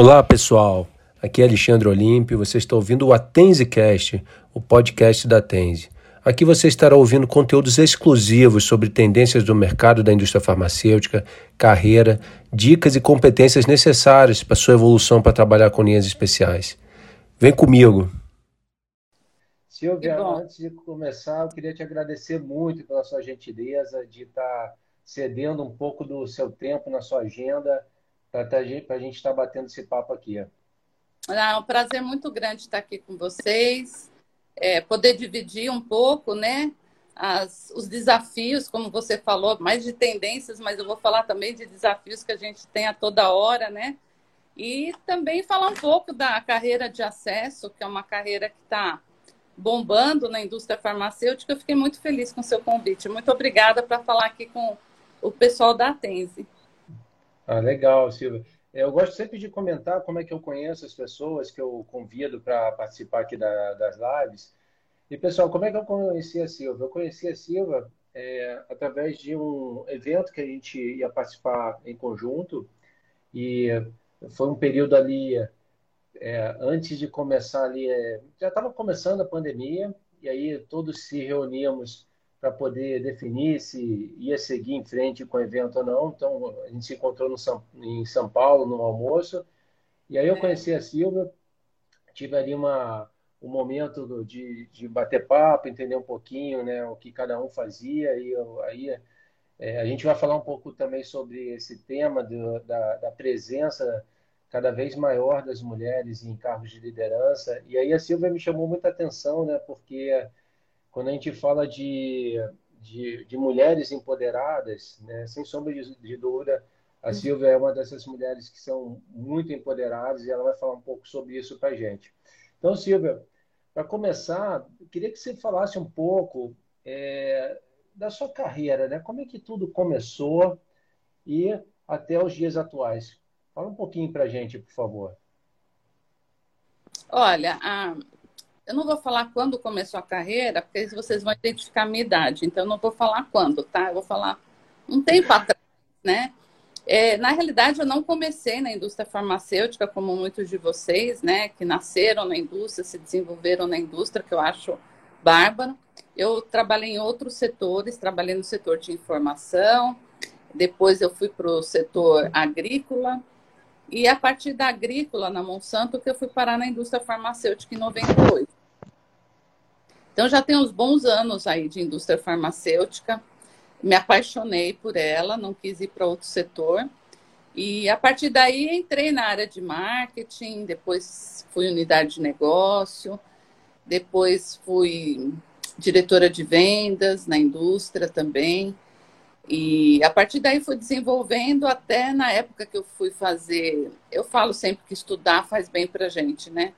Olá, pessoal. Aqui é Alexandre Olímpio. Você está ouvindo o AtenseCast, o podcast da Atense. Aqui você estará ouvindo conteúdos exclusivos sobre tendências do mercado da indústria farmacêutica, carreira, dicas e competências necessárias para sua evolução para trabalhar com linhas especiais. Vem comigo. Silvia, antes de começar, eu queria te agradecer muito pela sua gentileza de estar cedendo um pouco do seu tempo na sua agenda para a gente estar batendo esse papo aqui. Ah, é um prazer muito grande estar aqui com vocês, é, poder dividir um pouco, né? As, os desafios, como você falou, mais de tendências, mas eu vou falar também de desafios que a gente tem a toda hora, né? E também falar um pouco da carreira de acesso, que é uma carreira que está bombando na indústria farmacêutica. Eu fiquei muito feliz com o seu convite. Muito obrigada para falar aqui com o pessoal da Atense. Ah, legal, Silvia. É, eu gosto sempre de comentar como é que eu conheço as pessoas que eu convido para participar aqui da, das lives. E, pessoal, como é que eu conheci a Silva? Eu conheci a Silva é, através de um evento que a gente ia participar em conjunto. E foi um período ali, é, antes de começar ali, é, já estava começando a pandemia, e aí todos se reuníamos para poder definir se ia seguir em frente com o evento ou não. Então, a gente se encontrou no São, em São Paulo, no almoço, e aí eu é. conheci a Silvia, tive ali uma, um momento de, de bater papo, entender um pouquinho né, o que cada um fazia, e eu, aí é, a gente vai falar um pouco também sobre esse tema do, da, da presença cada vez maior das mulheres em cargos de liderança, e aí a Silvia me chamou muita atenção, né, porque quando a gente fala de, de, de mulheres empoderadas, né, sem sombra de, de dúvida, a Silvia é uma dessas mulheres que são muito empoderadas e ela vai falar um pouco sobre isso para a gente. Então, Silvia, para começar, queria que você falasse um pouco é, da sua carreira, né? Como é que tudo começou e até os dias atuais. Fala um pouquinho para a gente, por favor. Olha, a, eu não vou falar quando começou a carreira, porque vocês vão identificar a minha idade. Então, eu não vou falar quando, tá? Eu vou falar um tempo atrás, né? É, na realidade, eu não comecei na indústria farmacêutica, como muitos de vocês, né? Que nasceram na indústria, se desenvolveram na indústria, que eu acho bárbaro. Eu trabalhei em outros setores, trabalhei no setor de informação, depois eu fui para o setor agrícola, e a partir da agrícola, na Monsanto, que eu fui parar na indústria farmacêutica em 98. Então já tem uns bons anos aí de indústria farmacêutica. Me apaixonei por ela, não quis ir para outro setor. E a partir daí entrei na área de marketing, depois fui unidade de negócio, depois fui diretora de vendas na indústria também. E a partir daí fui desenvolvendo até na época que eu fui fazer. Eu falo sempre que estudar faz bem para gente, né?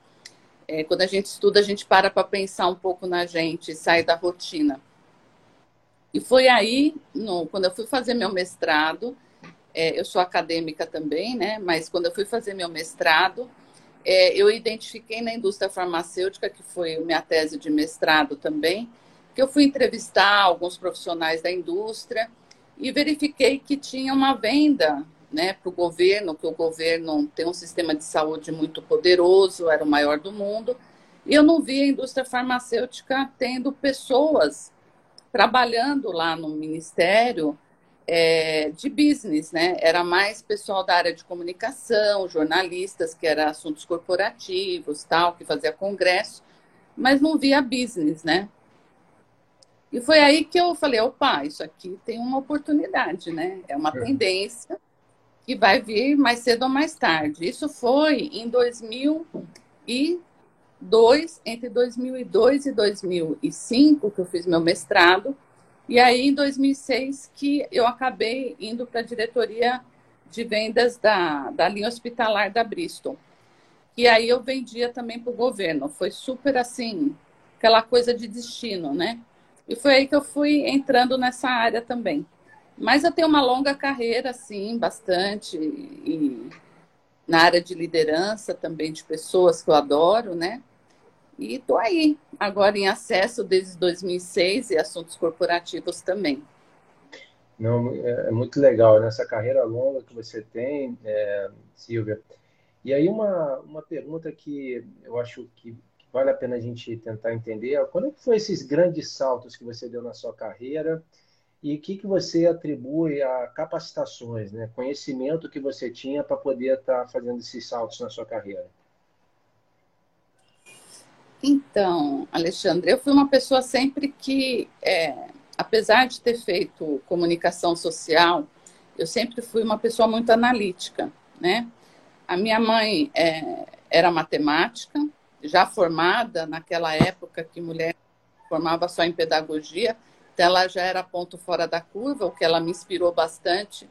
É, quando a gente estuda, a gente para para pensar um pouco na gente, sai da rotina. E foi aí, no, quando eu fui fazer meu mestrado, é, eu sou acadêmica também, né? Mas quando eu fui fazer meu mestrado, é, eu identifiquei na indústria farmacêutica, que foi minha tese de mestrado também, que eu fui entrevistar alguns profissionais da indústria e verifiquei que tinha uma venda né, para o governo, que o governo tem um sistema de saúde muito poderoso, era o maior do mundo, e eu não vi a indústria farmacêutica tendo pessoas trabalhando lá no ministério é, de business, né? Era mais pessoal da área de comunicação, jornalistas, que era assuntos corporativos, tal, que fazia congresso, mas não via business, né? E foi aí que eu falei, opa, isso aqui tem uma oportunidade, né? É uma é. tendência que vai vir mais cedo ou mais tarde. Isso foi em 2002, entre 2002 e 2005, que eu fiz meu mestrado, e aí em 2006 que eu acabei indo para a diretoria de vendas da, da linha hospitalar da Bristol. E aí eu vendia também para o governo. Foi super assim, aquela coisa de destino, né? E foi aí que eu fui entrando nessa área também. Mas eu tenho uma longa carreira, sim, bastante, e na área de liderança também, de pessoas que eu adoro, né? E estou aí, agora em acesso desde 2006 e assuntos corporativos também. Não, é, é muito legal nessa carreira longa que você tem, é, Silvia. E aí uma, uma pergunta que eu acho que vale a pena a gente tentar entender é quando é que foi esses grandes saltos que você deu na sua carreira e o que, que você atribui a capacitações, né? conhecimento que você tinha para poder estar tá fazendo esses saltos na sua carreira? Então, Alexandre, eu fui uma pessoa sempre que, é, apesar de ter feito comunicação social, eu sempre fui uma pessoa muito analítica, né? A minha mãe é, era matemática, já formada naquela época que mulher formava só em pedagogia, ela já era ponto fora da curva, o que ela me inspirou bastante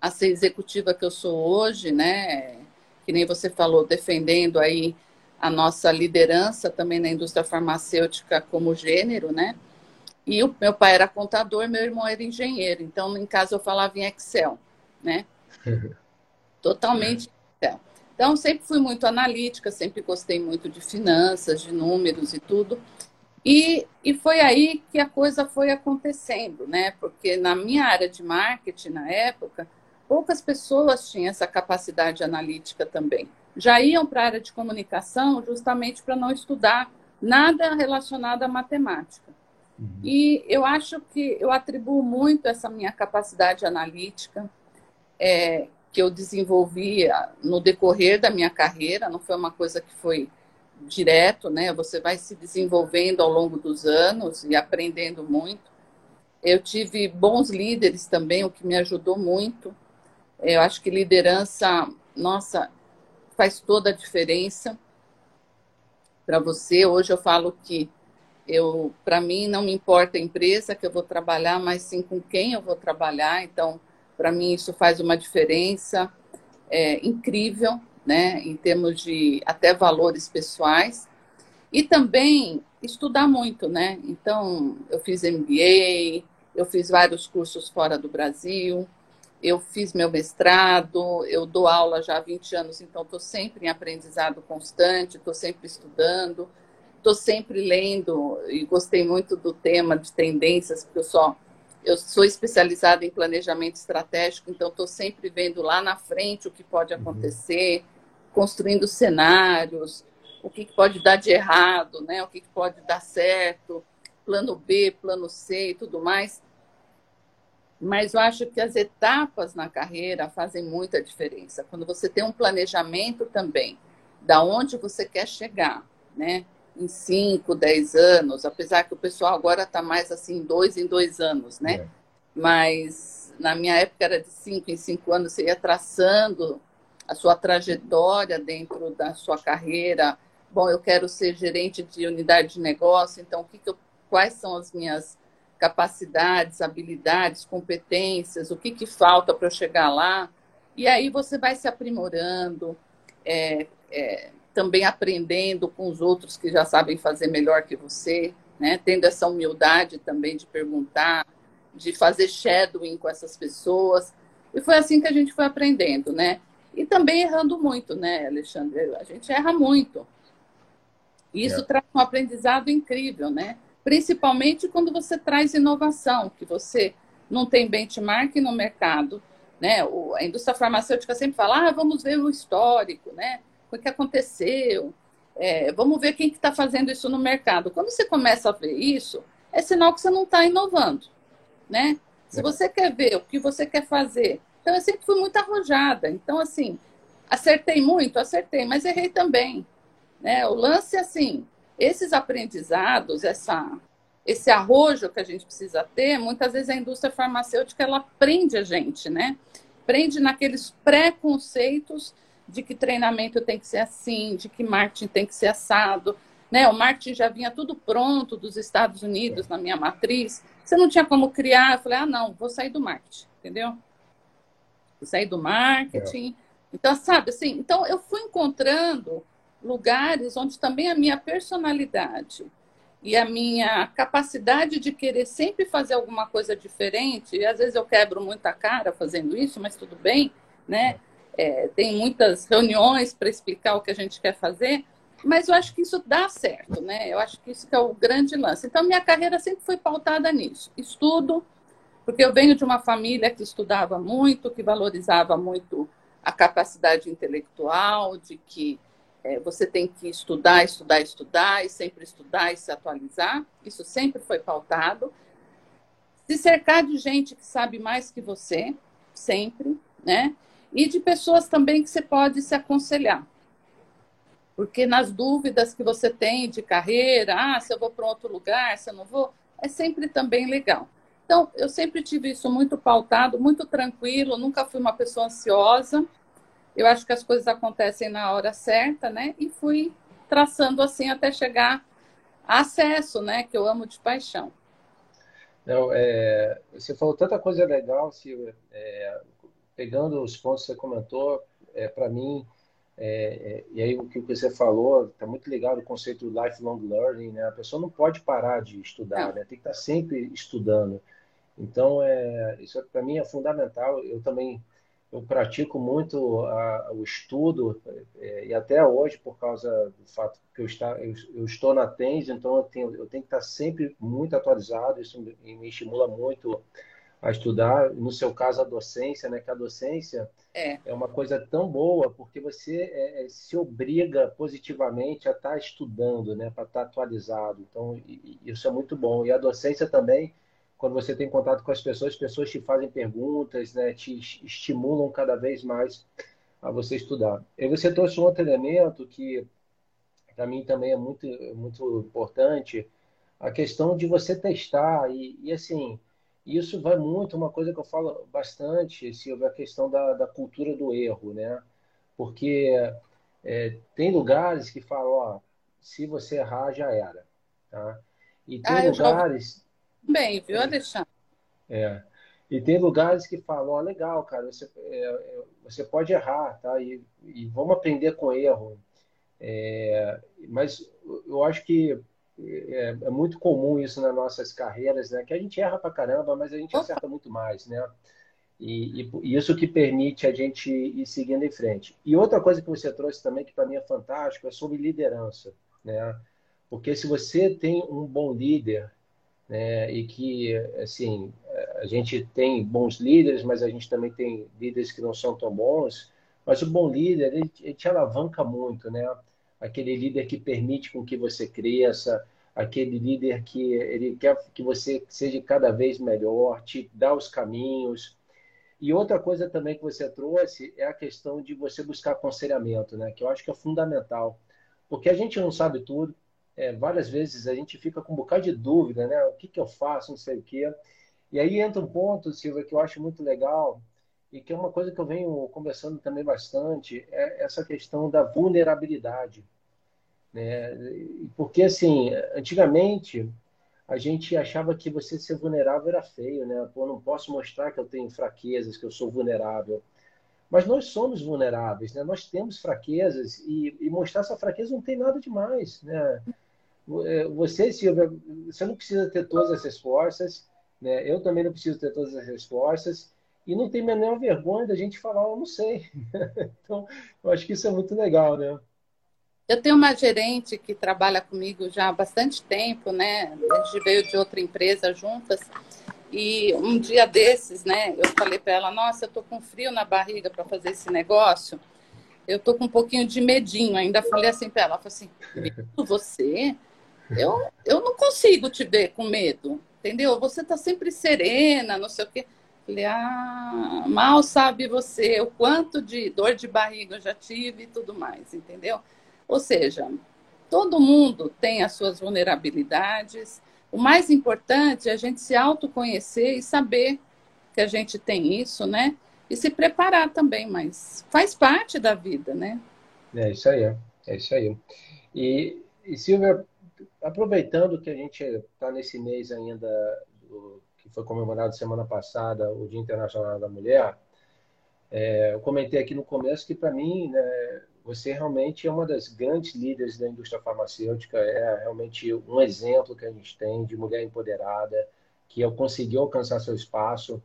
a ser executiva que eu sou hoje, né? Que nem você falou, defendendo aí a nossa liderança também na indústria farmacêutica como gênero, né? E o meu pai era contador, meu irmão era engenheiro, então em casa eu falava em Excel, né? Totalmente Excel. Então sempre fui muito analítica, sempre gostei muito de finanças, de números e tudo. E, e foi aí que a coisa foi acontecendo, né? Porque na minha área de marketing na época, poucas pessoas tinham essa capacidade analítica também já iam para a área de comunicação justamente para não estudar nada relacionado à matemática. Uhum. E eu acho que eu atribuo muito essa minha capacidade analítica, é, que eu desenvolvi no decorrer da minha carreira, não foi uma coisa que foi direto, né? Você vai se desenvolvendo ao longo dos anos e aprendendo muito. Eu tive bons líderes também, o que me ajudou muito. Eu acho que liderança, nossa, faz toda a diferença para você. Hoje eu falo que eu, para mim, não me importa a empresa que eu vou trabalhar, mas sim com quem eu vou trabalhar. Então, para mim isso faz uma diferença é, incrível, né, em termos de até valores pessoais. E também estudar muito, né? Então, eu fiz MBA, eu fiz vários cursos fora do Brasil, eu fiz meu mestrado, eu dou aula já há 20 anos, então estou sempre em aprendizado constante, estou sempre estudando, estou sempre lendo e gostei muito do tema de tendências, porque eu só eu sou especializada em planejamento estratégico, então estou sempre vendo lá na frente o que pode uhum. Construindo cenários, o que pode dar de errado, né? o que pode dar certo, plano B, plano C e tudo mais mas eu acho que as etapas na carreira fazem muita diferença. Quando você tem um planejamento também, da onde você quer chegar, né? Em 5, 10 anos, apesar que o pessoal agora está mais assim, dois em dois anos, né? É. Mas na minha época era de cinco em cinco anos, você ia traçando a sua trajetória dentro da sua carreira. Bom, eu quero ser gerente de unidade de negócio, então o que, que eu, quais são as minhas capacidades, habilidades, competências, o que, que falta para eu chegar lá. E aí você vai se aprimorando, é, é, também aprendendo com os outros que já sabem fazer melhor que você, né? tendo essa humildade também de perguntar, de fazer shadowing com essas pessoas. E foi assim que a gente foi aprendendo, né? E também errando muito, né, Alexandre? A gente erra muito. Isso é. traz um aprendizado incrível, né? principalmente quando você traz inovação, que você não tem benchmark no mercado. Né? A indústria farmacêutica sempre fala, ah, vamos ver o histórico, né? o que aconteceu, é, vamos ver quem está que tá fazendo isso no mercado. Quando você começa a ver isso, é sinal que você não está inovando. Né? Se é. você quer ver o que você quer fazer. Então, eu sempre fui muito arrojada. Então, assim, acertei muito, acertei, mas errei também. Né? O lance, assim, esses aprendizados, essa, esse arrojo que a gente precisa ter, muitas vezes a indústria farmacêutica ela prende a gente, né? Prende naqueles preconceitos de que treinamento tem que ser assim, de que marketing tem que ser assado. Né? O marketing já vinha tudo pronto dos Estados Unidos na minha matriz. Você não tinha como criar. Eu falei, ah, não, vou sair do marketing, entendeu? Sair do marketing. É. Então, sabe assim, então eu fui encontrando lugares onde também a minha personalidade e a minha capacidade de querer sempre fazer alguma coisa diferente, e às vezes eu quebro muita cara fazendo isso, mas tudo bem, né? É, tem muitas reuniões para explicar o que a gente quer fazer, mas eu acho que isso dá certo, né? Eu acho que isso que é o grande lance. Então, minha carreira sempre foi pautada nisso. Estudo, porque eu venho de uma família que estudava muito, que valorizava muito a capacidade intelectual, de que é, você tem que estudar, estudar, estudar, e sempre estudar e se atualizar. Isso sempre foi pautado. Se cercar de gente que sabe mais que você, sempre, né? E de pessoas também que você pode se aconselhar. Porque nas dúvidas que você tem de carreira, ah, se eu vou para outro lugar, se eu não vou, é sempre também legal. Então, eu sempre tive isso muito pautado, muito tranquilo, nunca fui uma pessoa ansiosa. Eu acho que as coisas acontecem na hora certa, né? E fui traçando assim até chegar a acesso, né? Que eu amo de paixão. Não, é, você falou tanta coisa legal, Silvia. É, pegando os pontos que você comentou, é, para mim, é, é, e aí o que você falou está muito ligado ao conceito do lifelong learning, né? A pessoa não pode parar de estudar, né? Tem que estar tá sempre estudando. Então, é, isso para mim é fundamental. Eu também eu pratico muito a, o estudo é, e até hoje por causa do fato que eu, está, eu, eu estou na TENS, então eu tenho, eu tenho que estar sempre muito atualizado. Isso me, me estimula muito a estudar. No seu caso, a docência, né? Que a docência é, é uma coisa tão boa porque você é, é se obriga positivamente a estar estudando, né? Para estar atualizado. Então, isso é muito bom. E a docência também, quando você tem contato com as pessoas, as pessoas te fazem perguntas, né? Te estimulam cada vez mais a você estudar. E você trouxe um outro elemento que para mim também é muito muito importante, a questão de você testar e, e assim isso vai muito, uma coisa que eu falo bastante, Silvia, a questão da, da cultura do erro, né? Porque é, tem lugares que falam, ó, se você errar, já era, tá? E tem ah, lugares... Bem, viu, Alexandre? É. E tem lugares que falam, ó, legal, cara, você, é, é, você pode errar, tá? E, e vamos aprender com erro. É, mas eu acho que é, é, muito comum isso nas nossas carreiras, né? Que a gente erra pra caramba, mas a gente acerta muito mais, né? E, e, e, isso que permite a gente ir seguindo em frente. E outra coisa que você trouxe também, que para mim é fantástico, é sobre liderança, né? Porque se você tem um bom líder, né, e que, assim, a gente tem bons líderes, mas a gente também tem líderes que não são tão bons, mas o bom líder, ele, ele te alavanca muito, né? aquele líder que permite com que você cresça, aquele líder que ele quer que você seja cada vez melhor, te dá os caminhos. E outra coisa também que você trouxe é a questão de você buscar aconselhamento, né? Que eu acho que é fundamental, porque a gente não sabe tudo. É, várias vezes a gente fica com um bocado de dúvida, né? O que, que eu faço, não sei o quê. E aí entra um ponto, Silvia, que eu acho muito legal, e que é uma coisa que eu venho conversando também bastante, é essa questão da vulnerabilidade. Né? Porque, assim, antigamente a gente achava que você ser vulnerável era feio, né? Pô, não posso mostrar que eu tenho fraquezas, que eu sou vulnerável. Mas nós somos vulneráveis, né? Nós temos fraquezas e, e mostrar essa fraqueza não tem nada demais, né? É, você, Silvia, você não precisa ter todas as respostas, né? Eu também não preciso ter todas as respostas e não tem a menor vergonha da gente falar, eu não sei. então, eu acho que isso é muito legal, né? Eu tenho uma gerente que trabalha comigo já há bastante tempo, né? A gente veio de outra empresa juntas. E um dia desses, né, eu falei para ela: Nossa, eu tô com frio na barriga para fazer esse negócio. Eu tô com um pouquinho de medinho. Ainda falei assim para ela: falou assim, Você? Eu, eu não consigo te ver com medo, entendeu? Você tá sempre serena, não sei o quê. Falei, ah, mal sabe você o quanto de dor de barriga eu já tive e tudo mais, entendeu? Ou seja, todo mundo tem as suas vulnerabilidades. O mais importante é a gente se autoconhecer e saber que a gente tem isso, né? E se preparar também, mas faz parte da vida, né? É isso aí, é isso aí. E, e Silvia, aproveitando que a gente está nesse mês ainda do, que foi comemorado semana passada, o Dia Internacional da Mulher, é, eu comentei aqui no começo que, para mim, né, você realmente é uma das grandes líderes da indústria farmacêutica, é realmente um exemplo que a gente tem de mulher empoderada, que conseguiu alcançar seu espaço.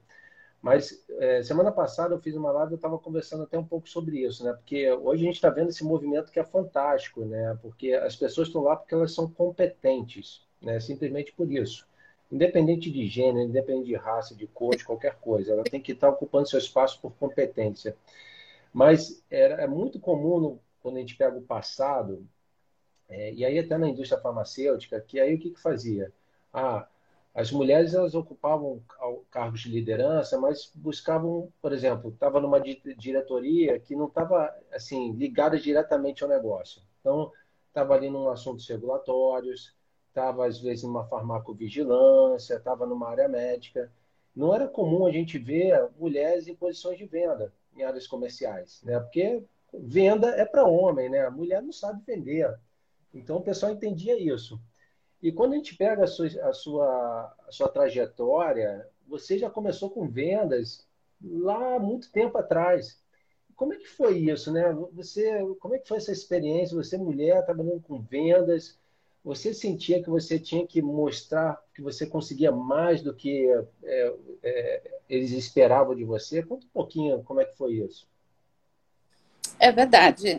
Mas é, semana passada eu fiz uma live, eu estava conversando até um pouco sobre isso, né? Porque hoje a gente está vendo esse movimento que é fantástico, né? Porque as pessoas estão lá porque elas são competentes, né? Simplesmente por isso independente de gênero, independente de raça, de cor, de qualquer coisa. Ela tem que estar ocupando seu espaço por competência. Mas era, é muito comum, quando a gente pega o passado, é, e aí até na indústria farmacêutica, que aí o que, que fazia? Ah, as mulheres elas ocupavam cargos de liderança, mas buscavam, por exemplo, estava numa diretoria que não estava assim ligada diretamente ao negócio. Então, estava ali num assuntos regulatórios, estava às vezes numa farmacovigilância, estava numa área médica. Não era comum a gente ver mulheres em posições de venda em áreas comerciais, né? Porque venda é para homem, né? A mulher não sabe vender. Então o pessoal entendia isso. E quando a gente pega a sua, a sua, a sua trajetória, você já começou com vendas lá muito tempo atrás. Como é que foi isso, né? Você, como é que foi essa experiência? Você mulher trabalhando com vendas, você sentia que você tinha que mostrar que você conseguia mais do que é, é, eles esperavam de você? Conta um pouquinho como é que foi isso. É verdade.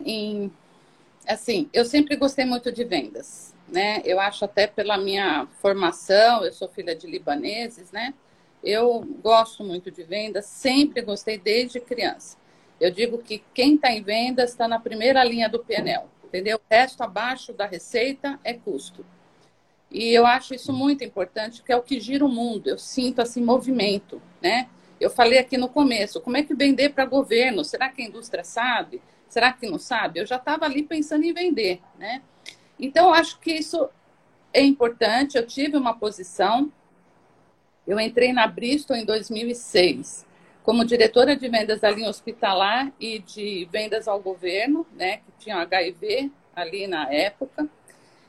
Assim, eu sempre gostei muito de vendas, né? Eu acho até pela minha formação, eu sou filha de libaneses, né? Eu gosto muito de vendas, sempre gostei desde criança. Eu digo que quem está em vendas está na primeira linha do PNL entendeu? O resto abaixo da receita é custo. E eu acho isso muito importante, porque é o que gira o mundo. Eu sinto assim movimento, né? Eu falei aqui no começo, como é que vender para governo? Será que a indústria sabe? Será que não sabe? Eu já estava ali pensando em vender, né? Então, acho que isso é importante. Eu tive uma posição. Eu entrei na Bristol em 2006 como diretora de vendas da linha hospitalar e de vendas ao governo, né, que tinha HIV ali na época.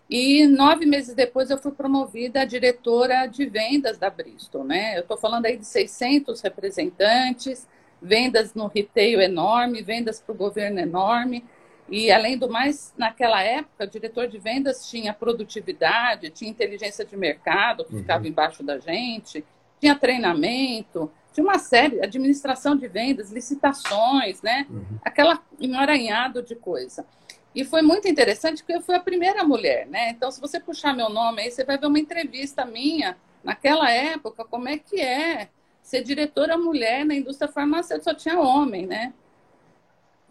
E nove meses depois eu fui promovida a diretora de vendas da Bristol, né? Eu estou falando aí de 600 representantes, vendas no retail enorme, vendas para o governo enorme. E, além do mais, naquela época, o diretor de vendas tinha produtividade, tinha inteligência de mercado, que uhum. ficava embaixo da gente, tinha treinamento, tinha uma série, administração de vendas, licitações, né? Uhum. Aquela emaranhado de coisa. E foi muito interessante porque eu fui a primeira mulher, né? Então, se você puxar meu nome aí, você vai ver uma entrevista minha naquela época, como é que é ser diretora mulher na indústria farmacêutica, só tinha homem, né?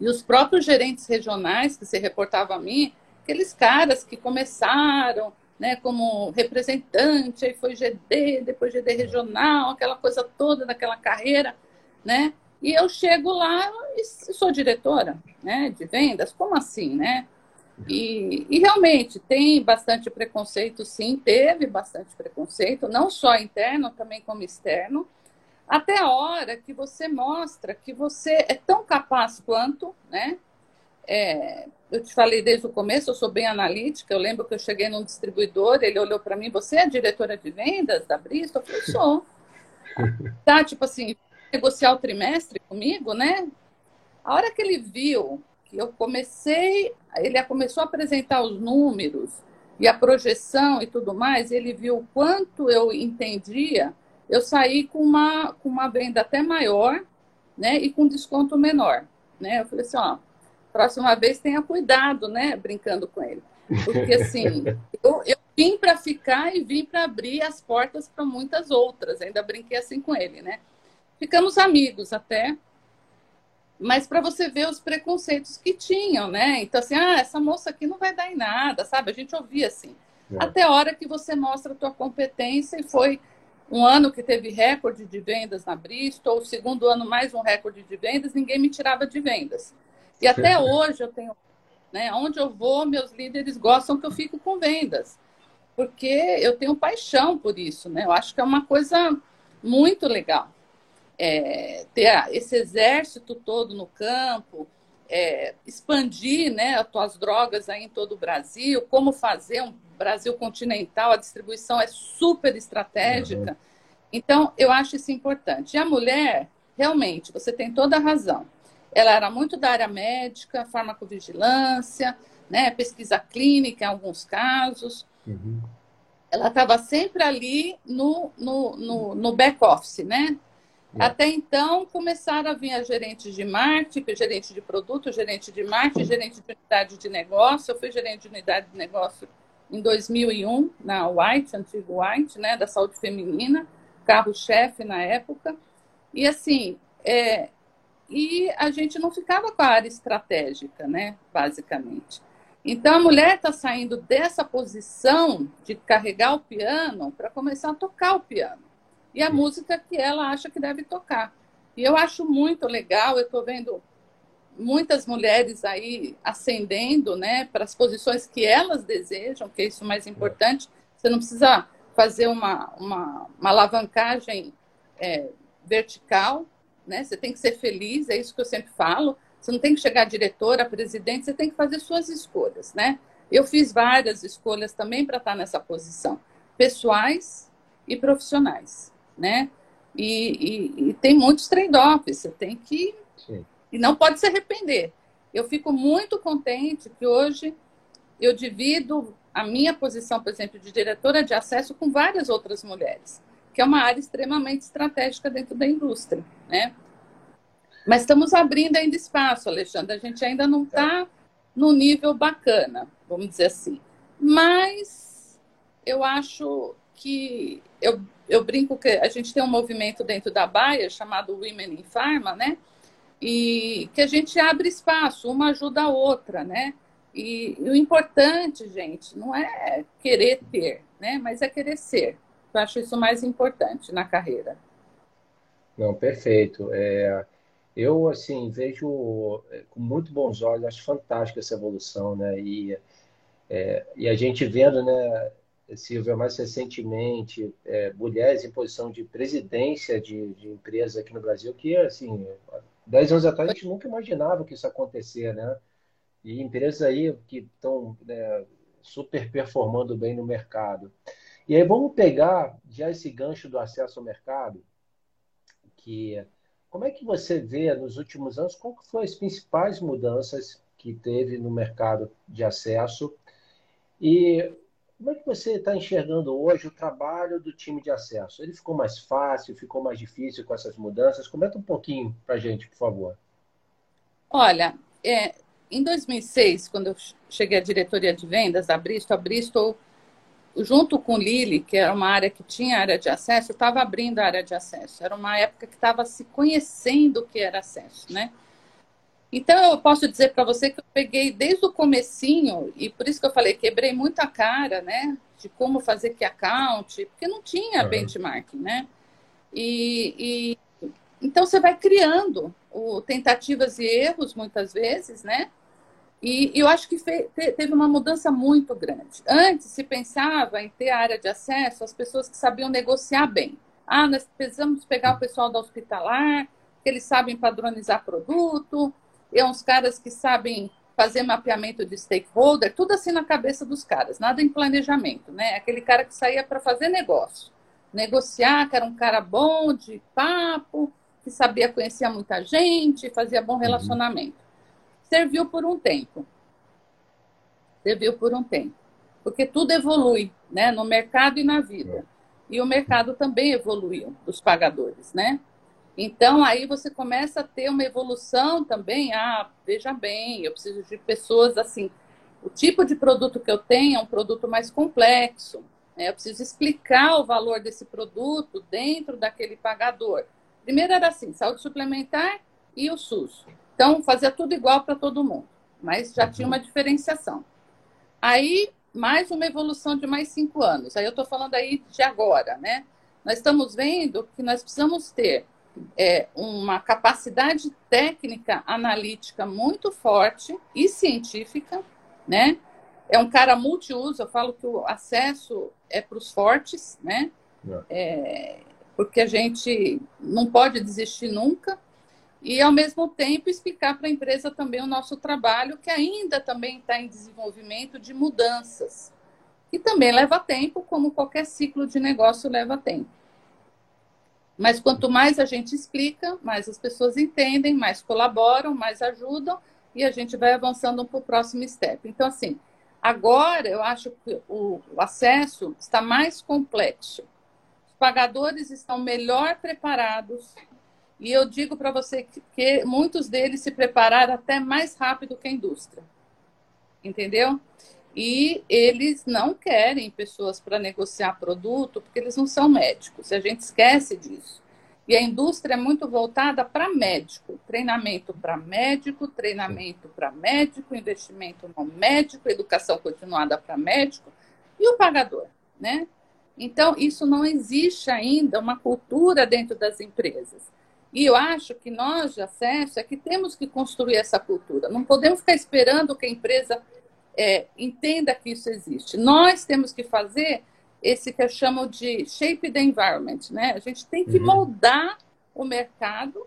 E os próprios gerentes regionais que se reportavam a mim, aqueles caras que começaram né, como representante, aí foi GD, depois GD regional, aquela coisa toda daquela carreira, né? E eu chego lá e sou diretora, né, de vendas, como assim, né? E, e, realmente tem bastante preconceito, sim, teve bastante preconceito, não só interno, também como externo, até a hora que você mostra que você é tão capaz quanto, né? É, eu te falei desde o começo, eu sou bem analítica. Eu lembro que eu cheguei num distribuidor, ele olhou para mim: Você é diretora de vendas da Bristol? Eu falei: Sou. tá, tipo assim, negociar o trimestre comigo, né? A hora que ele viu que eu comecei, ele começou a apresentar os números e a projeção e tudo mais, ele viu o quanto eu entendia, eu saí com uma, com uma venda até maior, né? E com desconto menor, né? Eu falei assim: Ó próxima vez tenha cuidado, né? Brincando com ele. Porque assim, eu, eu vim para ficar e vim para abrir as portas para muitas outras. Ainda brinquei assim com ele, né? Ficamos amigos até. Mas para você ver os preconceitos que tinham, né? Então, assim, ah, essa moça aqui não vai dar em nada, sabe? A gente ouvia assim. É. Até a hora que você mostra a tua competência e foi um ano que teve recorde de vendas na Bristol, o segundo ano mais um recorde de vendas, ninguém me tirava de vendas. E até hoje eu tenho, né, onde eu vou, meus líderes gostam que eu fico com vendas, porque eu tenho paixão por isso, né? Eu acho que é uma coisa muito legal. É, ter esse exército todo no campo, é, expandir né, as tuas drogas aí em todo o Brasil, como fazer um Brasil continental, a distribuição é super estratégica. Uhum. Então, eu acho isso importante. E a mulher, realmente, você tem toda a razão. Ela era muito da área médica, farmacovigilância, né, pesquisa clínica em alguns casos. Uhum. Ela estava sempre ali no, no, no, no back-office, né? É. Até então, começaram a vir as gerentes de marketing, gerente de produto, gerente de marketing, gerente de unidade de negócio. Eu fui gerente de unidade de negócio em 2001, na White, antigo White, né, da saúde feminina, carro-chefe na época. E, assim, é, e a gente não ficava com a área estratégica, né, basicamente. Então a mulher está saindo dessa posição de carregar o piano para começar a tocar o piano e a música que ela acha que deve tocar. E eu acho muito legal, eu estou vendo muitas mulheres aí ascendendo né, para as posições que elas desejam, que é isso mais importante. Você não precisa fazer uma, uma, uma alavancagem é, vertical, né? Você tem que ser feliz, é isso que eu sempre falo. Você não tem que chegar a diretora, a presidente, você tem que fazer suas escolhas, né? Eu fiz várias escolhas também para estar nessa posição, pessoais e profissionais, né? E, e, e tem muitos trade-offs, você tem que Sim. e não pode se arrepender. Eu fico muito contente que hoje eu divido a minha posição, por exemplo, de diretora de acesso com várias outras mulheres que é uma área extremamente estratégica dentro da indústria, né? Mas estamos abrindo ainda espaço, Alexandre. A gente ainda não está no nível bacana, vamos dizer assim. Mas eu acho que eu, eu brinco que a gente tem um movimento dentro da Baia chamado Women in Pharma, né? E que a gente abre espaço, uma ajuda a outra, né? E, e o importante, gente, não é querer ter, né? Mas é querer ser. Eu acho isso mais importante na carreira. Não, perfeito. É, eu, assim, vejo é, com muito bons olhos, acho fantástica essa evolução, né? E, é, e a gente vendo, né, Silvia, mais recentemente, é, mulheres em posição de presidência de, de empresa aqui no Brasil, que, assim, dez anos atrás a gente nunca imaginava que isso acontecer, né? E empresas aí que estão né, super performando bem no mercado. E aí vamos pegar já esse gancho do acesso ao mercado, que como é que você vê nos últimos anos, qual foram as principais mudanças que teve no mercado de acesso e como é que você está enxergando hoje o trabalho do time de acesso? Ele ficou mais fácil, ficou mais difícil com essas mudanças? Comenta um pouquinho para a gente, por favor. Olha, é, em 2006, quando eu cheguei à diretoria de vendas da Bristol, a Bristol junto com Lili, que era uma área que tinha área de acesso, estava abrindo a área de acesso. Era uma época que estava se conhecendo o que era acesso, né? Então eu posso dizer para você que eu peguei desde o comecinho e por isso que eu falei quebrei muito a cara, né, de como fazer que account, porque não tinha uhum. benchmarking, né? E, e então você vai criando o, tentativas e erros muitas vezes, né? E, eu acho que teve uma mudança muito grande. Antes se pensava em ter área de acesso as pessoas que sabiam negociar bem. Ah, nós precisamos pegar o pessoal da hospitalar, que eles sabem padronizar produto, e uns caras que sabem fazer mapeamento de stakeholder, tudo assim na cabeça dos caras, nada em planejamento, né? Aquele cara que saía para fazer negócio, negociar, que era um cara bom de papo, que sabia conhecer muita gente, fazia bom uhum. relacionamento serviu por um tempo. Serviu por um tempo. Porque tudo evolui, né? No mercado e na vida. E o mercado também evoluiu, dos pagadores, né? Então, aí você começa a ter uma evolução também. Ah, veja bem, eu preciso de pessoas assim. O tipo de produto que eu tenho é um produto mais complexo. Né? Eu preciso explicar o valor desse produto dentro daquele pagador. Primeiro era assim: saúde suplementar e o SUS. Então, fazia tudo igual para todo mundo, mas já uhum. tinha uma diferenciação. Aí, mais uma evolução de mais cinco anos. Aí eu estou falando aí de agora, né? Nós estamos vendo que nós precisamos ter é, uma capacidade técnica analítica muito forte e científica, né? É um cara multiuso, eu falo que o acesso é para os fortes, né? É. é, porque a gente não pode desistir nunca e, ao mesmo tempo, explicar para a empresa também o nosso trabalho, que ainda também está em desenvolvimento de mudanças, que também leva tempo, como qualquer ciclo de negócio leva tempo. Mas quanto mais a gente explica, mais as pessoas entendem, mais colaboram, mais ajudam, e a gente vai avançando para o próximo step. Então, assim, agora eu acho que o, acesso está mais complexo. Os pagadores estão melhor preparados e eu digo para você que, que, muitos deles se prepararam até mais rápido que a indústria. Entendeu? E eles não querem pessoas para negociar produto, porque eles não são médicos. A gente esquece disso. E a indústria é muito voltada para médico, treinamento para médico, treinamento para médico, investimento no médico, educação continuada para médico e o pagador, né? Então, isso não existe ainda uma cultura dentro das empresas. E eu acho que nós de acesso é que temos que construir essa cultura. Não podemos ficar esperando que a empresa é, entenda que isso existe. Nós temos que fazer esse que eu chamo de shape the environment, né? A gente tem que uhum. moldar o mercado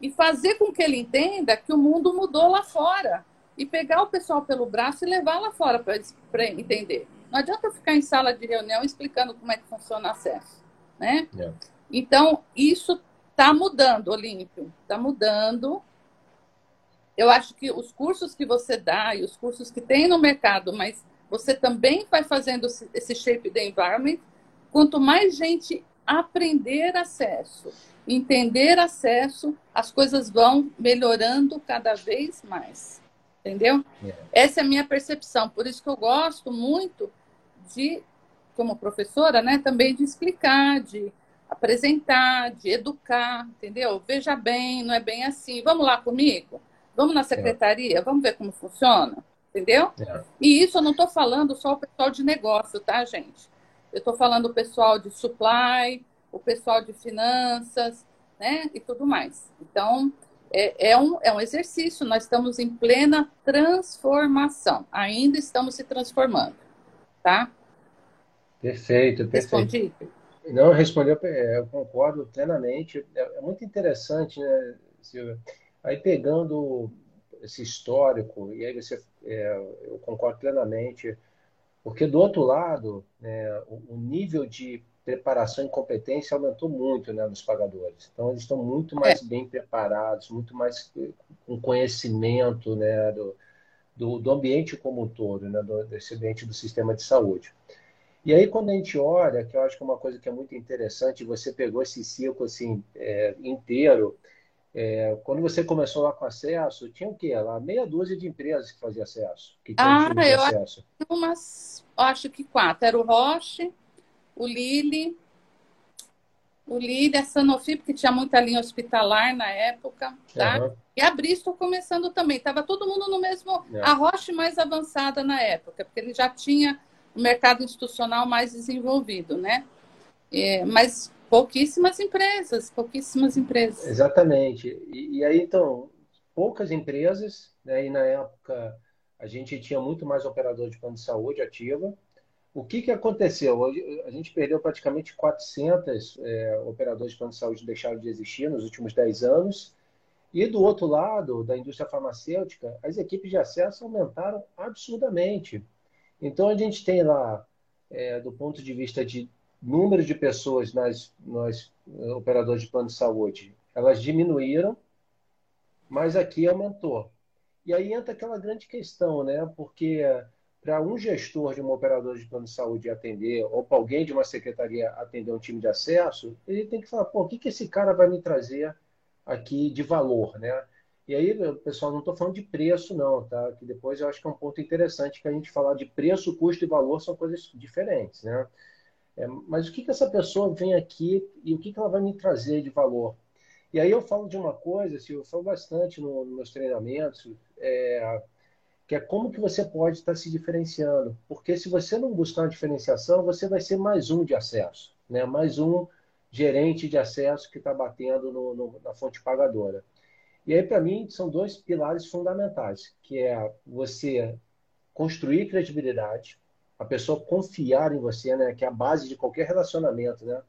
e fazer com que ele entenda que o mundo mudou lá fora e pegar o pessoal pelo braço e levar lá fora para entender. Não adianta ficar em sala de reunião explicando como é que funciona o acesso, né? Yeah. Então, isso está mudando, Olímpio, está mudando. Eu acho que os cursos que você dá e os cursos que tem no mercado, mas você também vai fazendo esse shape the environment. Quanto mais gente aprender acesso, entender acesso, as coisas vão melhorando cada vez mais. Entendeu? É. Essa é a minha percepção. Por isso que eu gosto muito de, como professora, né, também de explicar, de apresentar, de educar, entendeu? Veja bem, não é bem assim. Vamos lá comigo? Vamos na secretaria? Vamos ver como funciona? Entendeu? É. E isso eu não estou falando só o pessoal de negócio, tá, gente? Eu estou falando o pessoal de supply, o pessoal de finanças, né? E tudo mais. Então, é, é, um, é um exercício, nós estamos em plena transformação. Ainda estamos se transformando, tá? Perfeito, perfeito. Respondi? Não, respondeu, é, eu concordo plenamente. É, é muito interessante, né, Silvia? Aí pegando esse histórico, e aí você, é, eu concordo plenamente, porque do outro lado, né, o, o, nível de preparação e competência aumentou muito né, nos pagadores. Então, eles estão muito mais é. bem preparados, muito mais com conhecimento né, do, do, do, ambiente como um todo, né, do, desse ambiente do sistema de saúde. E aí, quando a gente olha, que eu acho que é uma coisa que é muito interessante, você pegou esse ciclo assim, é, inteiro, é, quando você começou lá com acesso, tinha o quê? Lá meia dúzia de empresas que faziam acesso. Que ah, eu acesso. acho umas, acho que quatro. Era o Roche, o Lili, o Lili, a Sanofi, porque tinha muita linha hospitalar na época, tá? Uhum. E a Bristol começando também. Tava todo mundo no mesmo... É. A Roche mais avançada na época, porque ele já tinha o mercado institucional mais desenvolvido, né? É, mas Pouquíssimas empresas, pouquíssimas empresas. Exatamente. E, e aí, então, poucas empresas, né? e na época a gente tinha muito mais operador de plano de saúde ativa. O que, que aconteceu? A gente perdeu praticamente 400 é, operadores de plano de saúde deixaram de existir nos últimos 10 anos. E do outro lado, da indústria farmacêutica, as equipes de acesso aumentaram absurdamente. Então, a gente tem lá, é, do ponto de vista de número de pessoas nas, nas eh, operadores de plano de saúde, elas diminuíram, mas aqui aumentou. E aí entra aquela grande questão, né? Porque para um gestor de um operador de plano de saúde atender, ou para alguém de uma secretaria atender um time de acesso, ele tem que falar, pô, o que, que esse cara vai me trazer aqui de valor, né? E aí, pessoal, não estou falando de preço, não, tá? Que depois eu acho que é um ponto interessante que a gente falar de preço, custo e valor são coisas diferentes, né? É, mas o que, que essa pessoa vem aqui e o que, que ela vai me trazer de valor? E aí eu falo de uma coisa, assim, eu falo bastante no, nos meus treinamentos, é, que é como que você pode estar se diferenciando. Porque se você não buscar uma diferenciação, você vai ser mais um de acesso, né? mais um gerente de acesso que está batendo no, no, na fonte pagadora. E aí, para mim, são dois pilares fundamentais, que é você construir credibilidade, a pessoa confiar em você, né? Que é a base de qualquer relacionamento, né?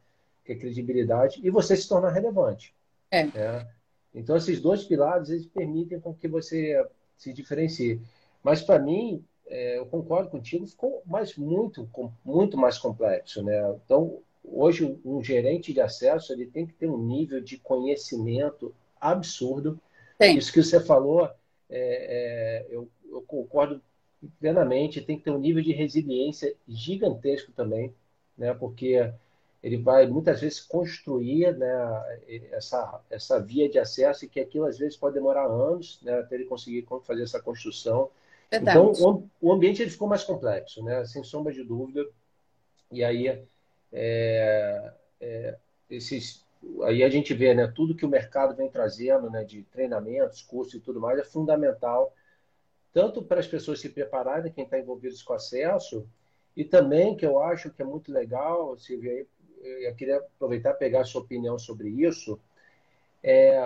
Que é credibilidade e você se tornar relevante. É. Né? Então esses dois pilares eles permitem com que você se diferencie. Mas para mim, é, eu concordo contigo, ficou mais muito muito mais complexo, né? Então hoje um gerente de acesso ele tem que ter um nível de conhecimento absurdo. Tem. Isso que você falou, é, é, eu, eu concordo plenamente, tem que ter um nível de resiliência gigantesco também, né? Porque ele vai muitas vezes construir né, essa, essa via de acesso e que aquilo às vezes pode demorar anos né, até ele conseguir fazer essa construção. Verdade. Então, o, o ambiente ele ficou mais complexo, né, sem sombra de dúvida. E aí, é, é, esses aí a gente vê, né, tudo que o mercado vem trazendo, né, de treinamentos, cursos e tudo mais, é fundamental, tanto para as pessoas se prepararem, quem está envolvido com acesso, e também, que eu acho que é muito legal, Silvia, eu queria aproveitar e pegar a sua opinião sobre isso, é,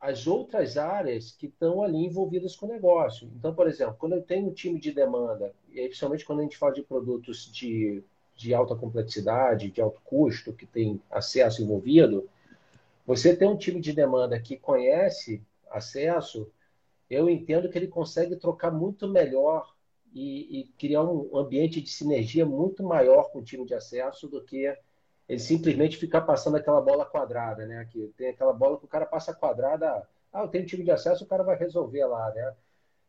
as outras áreas que estão ali envolvidas com o negócio. Então, por exemplo, quando eu tenho um time de demanda, e principalmente quando a gente fala de produtos de, de alta complexidade, de alto custo, que tem acesso envolvido, você tem um time de demanda que conhece acesso, eu entendo que ele consegue trocar muito melhor e, e criar um ambiente de sinergia muito maior com o time de acesso do que ele simplesmente ficar passando aquela bola quadrada, né? Que tem aquela bola que o cara passa quadrada, ah, eu tenho time de acesso, o cara vai resolver lá, né?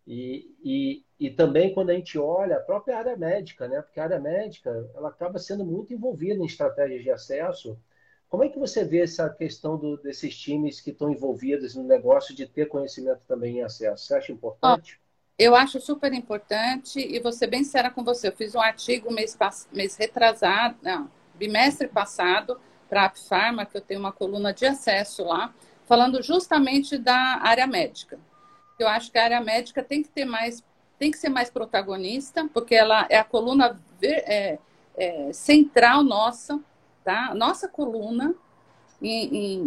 E, e, e também quando a gente olha a própria área médica, né? Porque a área médica ela acaba sendo muito envolvida em estratégias de acesso. Como é que você vê essa questão do, desses times que estão envolvidos no negócio de ter conhecimento também em acesso? Você acha importante? Eu acho super importante e vou ser bem sincera com você. Eu fiz um artigo mês, mês retrasado, não, bimestre passado para a Pharma, que eu tenho uma coluna de acesso lá, falando justamente da área médica. Eu acho que a área médica tem que ter mais, tem que ser mais protagonista, porque ela é a coluna é, é, central nossa, tá? Nossa coluna em, em,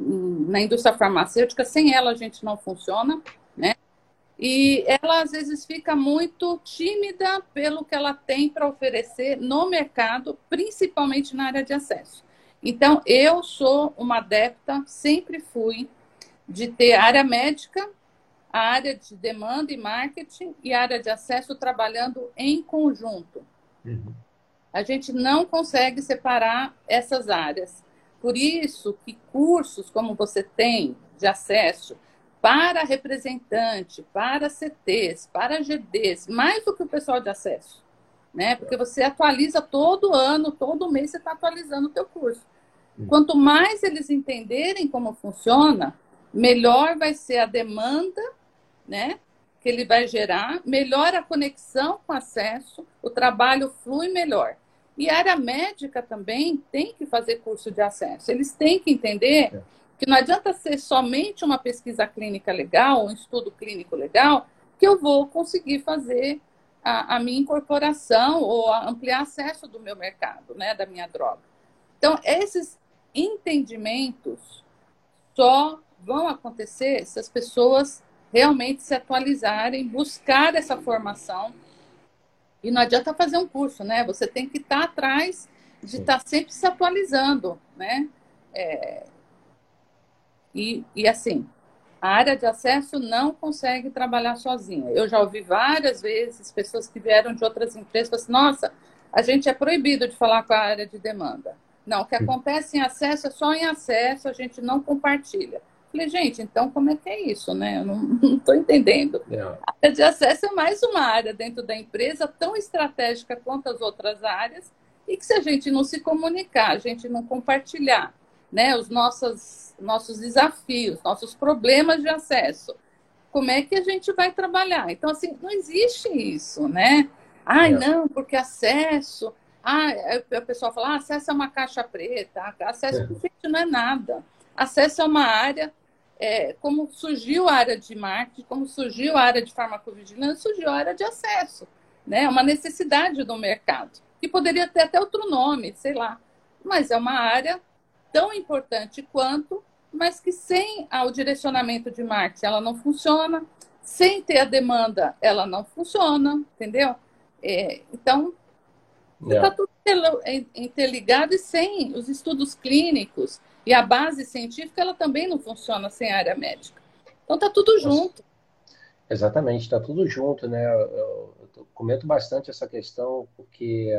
na indústria farmacêutica, sem ela a gente não funciona, né? E ela às vezes fica muito tímida pelo que ela tem para oferecer no mercado, principalmente na área de acesso. Então, eu sou uma adepta, sempre fui, de ter área médica, a área de demanda e marketing e a área de acesso trabalhando em conjunto. Uhum. A gente não consegue separar essas áreas. Por isso que cursos como você tem de acesso, para representante, para CTs, para GDs, mais do que o pessoal de acesso, né? Porque você atualiza todo ano, todo mês você está atualizando o teu curso. Hum. Quanto mais eles entenderem como funciona, melhor vai ser a demanda, né? Que ele vai gerar, melhor a conexão com acesso, o trabalho flui melhor. E a área médica também tem que fazer curso de acesso. Eles têm que entender é que não adianta ser somente uma pesquisa clínica legal, um estudo clínico legal, que eu vou conseguir fazer a, a minha incorporação ou ampliar acesso do meu mercado, né, da minha droga. Então, esses entendimentos só vão acontecer se as pessoas realmente se atualizarem, buscar essa formação. E não adianta fazer um curso, né? Você tem que estar atrás de estar sempre se atualizando, né? É, e, e assim, a área de acesso não consegue trabalhar sozinha. Eu já ouvi várias vezes pessoas que vieram de outras empresas falar assim, nossa, a gente é proibido de falar com a área de demanda. Não, o que acontece em acesso é só em acesso, a gente não compartilha. Falei, gente, então como é que é isso, né? Eu não estou entendendo. É. A área de acesso é mais uma área dentro da empresa tão estratégica quanto as outras áreas e que se a gente não se comunicar, a gente não compartilhar, né, os nossos, nossos desafios, nossos problemas de acesso. Como é que a gente vai trabalhar? Então, assim, não existe isso, né? Ai, é. não, porque acesso. Ah, a pessoa fala, ah, acesso é uma caixa preta, acesso é. não é nada. Acesso é uma área, é, como surgiu a área de marketing, como surgiu a área de farmacovigilância, surgiu a área de acesso. Né? É uma necessidade do mercado, que poderia ter até outro nome, sei lá. Mas é uma área tão importante quanto, mas que sem o direcionamento de marketing ela não funciona, sem ter a demanda ela não funciona, entendeu? É, então, está yeah. tudo interligado e sem os estudos clínicos e a base científica ela também não funciona sem a área médica. Então, está tudo junto. Exatamente, está tudo junto, né? Eu, eu comento bastante essa questão porque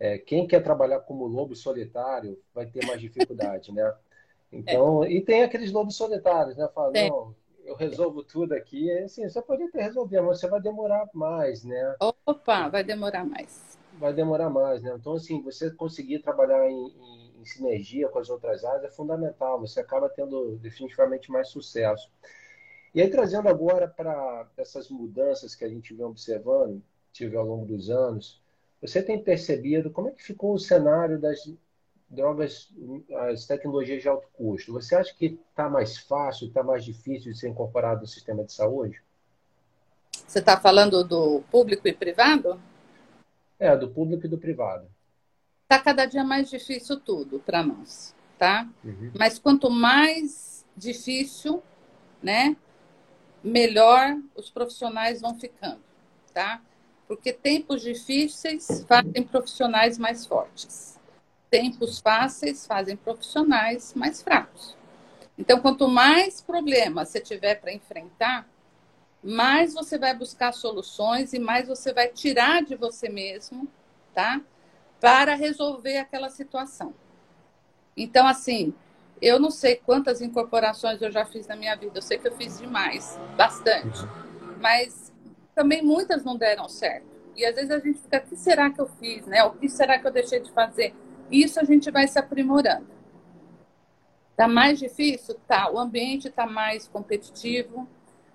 é, quem quer trabalhar como lobo solitário vai ter mais dificuldade, né? Então, é. e tem aqueles lobos solitários, né? Fala, é. não, eu resolvo tudo aqui. É assim, você pode ter resolvido, mas você vai demorar mais, né? Opa, vai demorar mais. Vai demorar mais, né? Então, assim, você conseguir trabalhar em, em sinergia com as outras áreas é fundamental. Você acaba tendo definitivamente mais sucesso. E aí, trazendo agora para essas mudanças que a gente vem observando, tive ao longo dos anos, você tem percebido como é que ficou o cenário das, drogas, as tecnologias de alto custo, você acha que está mais fácil, está mais difícil de ser incorporado no sistema de saúde? Você está falando do público e privado? É, do público e do privado. Está cada dia mais difícil tudo para nós, tá? Uhum. Mas quanto mais difícil, né, melhor os profissionais vão ficando, tá? Porque tempos difíceis fazem profissionais mais fortes. Tempos fáceis fazem profissionais mais fracos. Então, quanto mais problemas você tiver para enfrentar, mais você vai buscar soluções e mais você vai tirar de você mesmo, tá? Para resolver aquela situação. Então, assim, eu não sei quantas incorporações eu já fiz na minha vida. Eu sei que eu fiz demais, bastante. Mas também muitas não deram certo. E às vezes a gente fica, o que será que eu fiz, né? O que será que eu deixei de fazer? Isso a gente vai se aprimorando. Tá mais difícil? Tá. O ambiente está mais competitivo.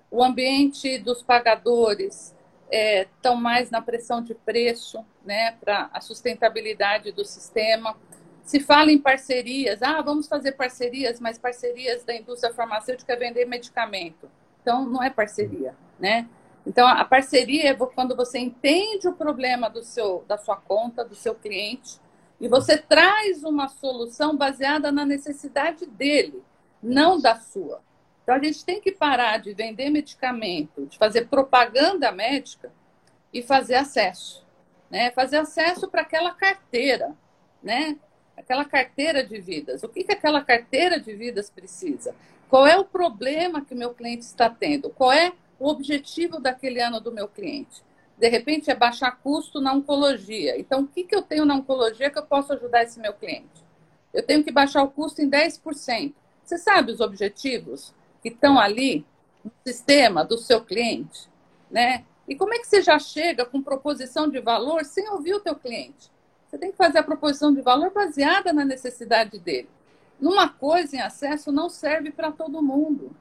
O ambiente dos pagadores estão é, mais na pressão de preço, né? Para a sustentabilidade do sistema se fala em parcerias, ah, vamos fazer parcerias, mas parcerias da indústria farmacêutica é vender medicamento. Então, não é parceria, né? Então, a parceria é quando você entende o problema do seu, da sua conta, do seu cliente, e você traz uma solução baseada na necessidade dele, não da sua. Então, a gente tem que parar de vender medicamento, de fazer propaganda médica e fazer acesso. Né? Fazer acesso para aquela carteira, né? aquela carteira de vidas. O que, que aquela carteira de vidas precisa? Qual é o problema que meu cliente está tendo? Qual é o objetivo daquele ano do meu cliente? De repente é baixar custo na oncologia. Então, o que, que eu tenho na oncologia que eu posso ajudar esse meu cliente? Eu tenho que baixar o custo em 10%. Você sabe os objetivos que estão ali no sistema do seu cliente? Né? E como é que você já chega com proposição de valor sem ouvir o teu cliente? Você tem que fazer a proposição de valor baseada na necessidade dele. Numa coisa em acesso não serve para todo mundo.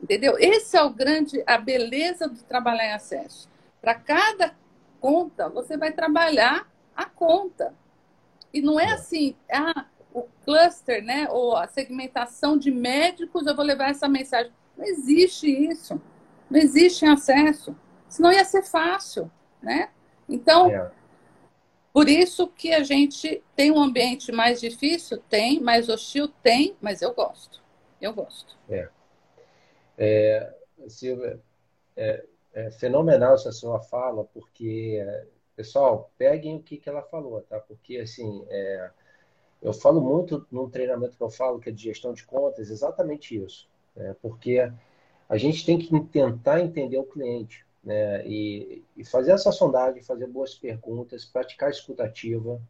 Entendeu? Esse é o grande, a beleza de trabalhar em acesso. Para cada conta, você vai trabalhar a conta. E não é assim, ah, o cluster, né, ou a segmentação de médicos, eu vou levar essa mensagem. Não existe isso. Não existe acesso. Senão ia ser fácil, né? Então, é. Por isso que a gente tem um ambiente mais difícil, tem, mais hostil, tem, mas eu gosto. Eu gosto. É. é Silvia, é, é fenomenal essa sua fala, porque, pessoal, peguem o que, que ela falou, tá? Porque, assim, é, eu falo muito num treinamento que eu falo, que é de gestão de contas, exatamente isso. Né? Porque a gente tem que tentar entender o cliente né? E, e, fazer essa sondagem, fazer boas perguntas, praticar a escutativa,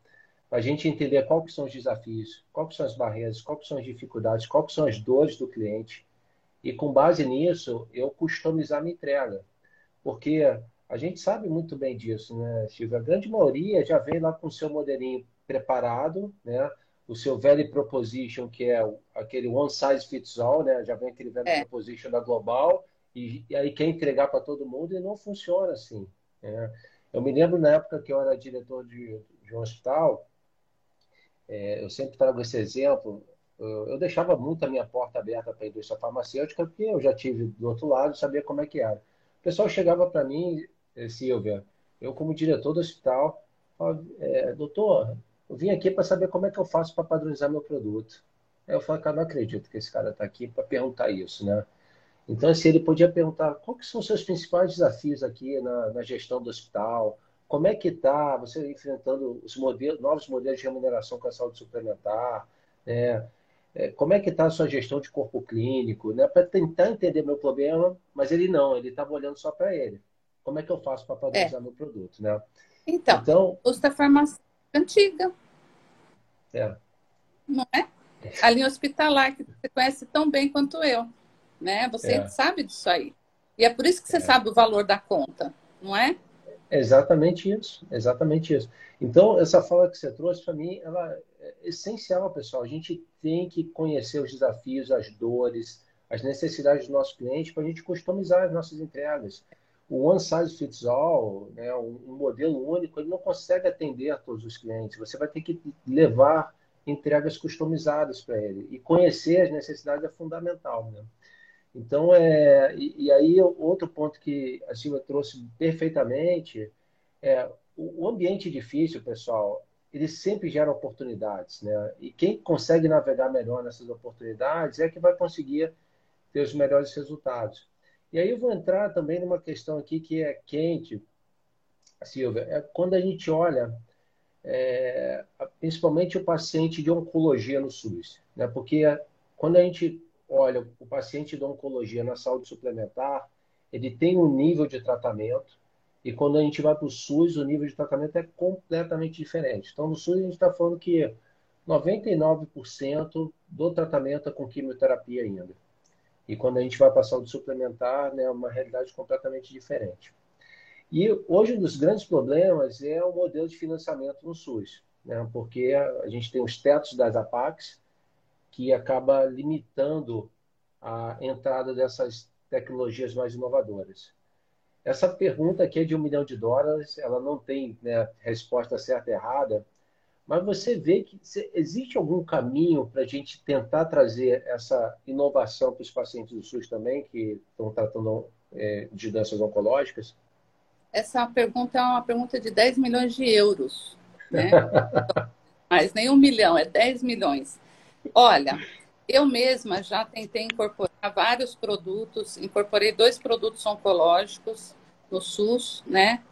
para a gente entender quais são os desafios, quais são as barreiras, quais são as dificuldades, quais são as dores do cliente. E com base nisso, eu customizar minha entrega. Porque a gente sabe muito bem disso, né, Silvia? A grande maioria já vem lá com o seu modelinho preparado, né? O seu value proposition, que é aquele one size fits all, né? já vem aquele value é. proposition da Global, e, e aí quer entregar para todo mundo e não funciona assim. Né? Eu me lembro na época que eu era diretor de, de um hospital, é, eu sempre trago esse exemplo, eu, eu, deixava muito a minha porta aberta para a indústria farmacêutica, porque eu já tive do outro lado, sabia como é que era. O pessoal chegava para mim, eh, Silvia, eu como diretor do hospital, falava, é, doutor, eu vim aqui para saber como é que eu faço para padronizar meu produto. Aí eu falei, cara, não acredito que esse cara está aqui para perguntar isso, né? Então, assim, ele podia perguntar quais são os seus principais desafios aqui na, na gestão do hospital, como é que está você enfrentando os modelos, novos modelos de remuneração com a saúde suplementar, né? É, como é que está a sua gestão de corpo clínico, né? para tentar entender meu problema, mas ele não, ele estava olhando só para ele. Como é que eu faço para padronizar é. meu produto? Né? Então, então uso da farmácia antiga. É. Não é? A linha hospitalar, que você conhece tão bem quanto eu né? Você é. sabe disso aí. E é por isso que você é. sabe o valor da conta, não é? Exatamente isso, exatamente isso. Então, essa fala que você trouxe, para mim, ela é essencial, pessoal. A gente tem que conhecer os desafios, as dores, as necessidades do nosso cliente para a gente customizar as nossas entregas. O one size fits all, né, um modelo único, ele não consegue atender a todos os clientes. Você vai ter que levar entregas customizadas para ele. E conhecer as necessidades é fundamental. Né? Então, é, e, e, aí outro ponto que a Silvia trouxe perfeitamente é o, o ambiente difícil, pessoal, ele sempre gera oportunidades, né? E quem consegue navegar melhor nessas oportunidades é que vai conseguir ter os melhores resultados. E aí eu vou entrar também numa questão aqui que é quente, Silvia, é quando a gente olha é, principalmente o paciente de oncologia no SUS, né? Porque quando a gente olha o paciente de oncologia na saúde suplementar, ele tem um nível de tratamento, e quando a gente vai para o SUS, o nível de tratamento é completamente diferente. Então, no SUS, a gente está falando que 99% do tratamento é com quimioterapia ainda. E quando a gente vai a saúde suplementar, né, é uma realidade completamente diferente. E hoje um dos grandes problemas é o modelo de financiamento no SUS, né, porque a gente tem os tetos das APACs, que acaba limitando a entrada dessas tecnologias mais inovadoras. Essa pergunta aqui é de um milhão de dólares, ela não tem né, resposta certa e errada, mas você vê que existe algum caminho para a gente tentar trazer essa inovação para os pacientes do SUS também, que estão tratando é, de doenças oncológicas? Essa pergunta é uma pergunta de 10 milhões de euros, né? Mas nem um milhão, é 10 milhões. Olha, eu mesma já tentei incorporar vários produtos, incorporei dois produtos oncológicos no SUS, né?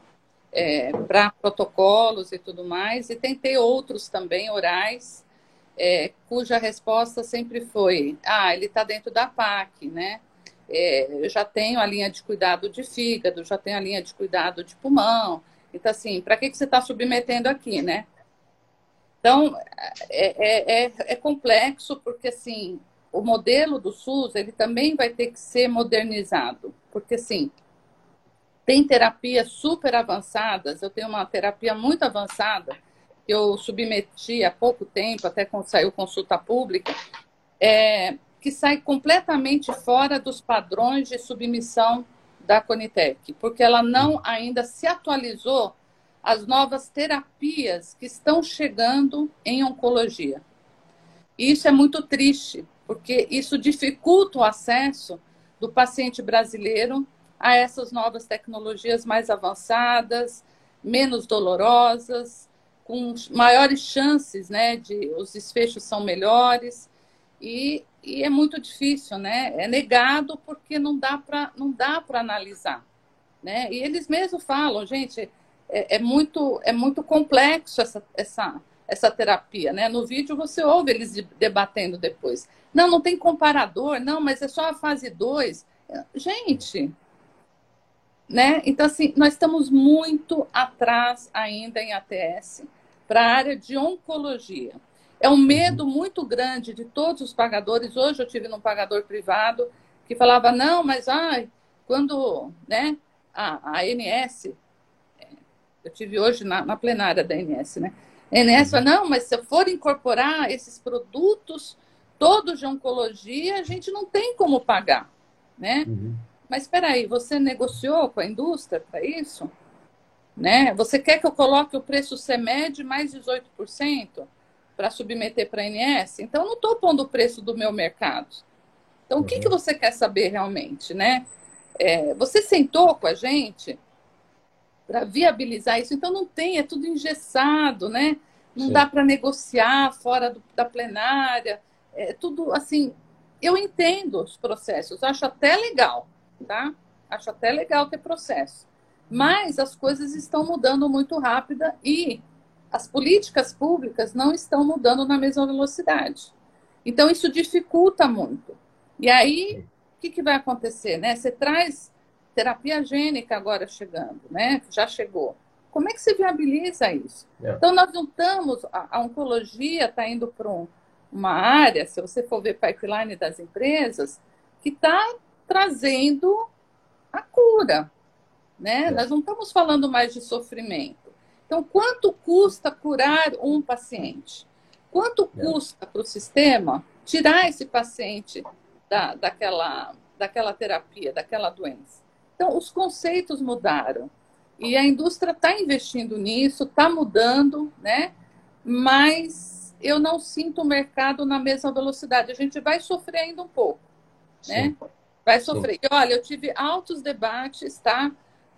É, para protocolos e tudo mais, e tentei outros também orais, é, cuja resposta sempre foi: ah, ele está dentro da PAC, né? É, eu já tenho a linha de cuidado de fígado, já tenho a linha de cuidado de pulmão. Então, assim, para que, que você está submetendo aqui, né? Então, é, é, é, é, complexo porque, assim, o modelo do SUS, ele também vai ter que ser modernizado. Porque, assim, tem terapias super avançadas. Eu tenho uma terapia muito avançada que eu submeti há pouco tempo, até quando saiu consulta pública, é, que sai completamente fora dos padrões de submissão da Conitec, porque ela não ainda se atualizou as novas terapias que estão chegando em oncologia. E isso é muito triste, porque isso dificulta o acesso do paciente brasileiro a essas novas tecnologias mais avançadas, menos dolorosas, com maiores chances, né, de os desfechos são melhores e, e é muito difícil, né? É negado porque não dá para não dá para analisar, né? E eles mesmos falam, gente, é, é, muito, é muito complexo essa, essa, essa terapia, né? No vídeo você ouve eles debatendo depois. Não, não tem comparador, não, mas é só a fase 2. Gente, né? Então, assim, nós estamos muito atrás ainda em ATS para a área de oncologia. É um medo muito grande de todos os pagadores. Hoje eu tive num pagador privado que falava, não, mas ai, quando né, a, a ANS eu tive hoje na, na plenária da INS, né? A INS fala, não, mas se eu for incorporar esses produtos todos de oncologia, a gente não tem como pagar, né? Uhum. Mas espera aí, você negociou com a indústria para isso? Né? Você quer que eu coloque o preço CEMED mais 18% para submeter para a INS? Então, eu não estou pondo o preço do meu mercado. Então, uhum. o que, que uhum. você quer saber realmente, né? É, você sentou com a gente para viabilizar isso. Então não tem, é tudo engessado, né? Não Sim. dá para negociar fora do, da plenária. É tudo assim. Eu entendo os processos, acho até legal, tá? Acho até legal ter processo. Mas as coisas estão mudando muito rápida e as políticas públicas não estão mudando na mesma velocidade. Então isso dificulta muito. E aí, o que, que vai acontecer, né? Você traz terapia gênica agora chegando, né? Já chegou. Como é que se viabiliza isso? É. Então, nós não estamos. A, a oncologia está indo para um, uma área, se você for ver pipeline das empresas, que está trazendo a cura. Né? É. Nós não estamos falando mais de sofrimento. Então, quanto custa curar um paciente? Quanto é. custa para o sistema tirar esse paciente da, daquela, daquela terapia, daquela doença? Então, os conceitos mudaram. E a indústria está investindo nisso, está mudando, né? mas eu não sinto o mercado na mesma velocidade. A gente vai sofrer ainda um pouco, né? Vai sofrer. E, olha, eu tive altos debates, tá?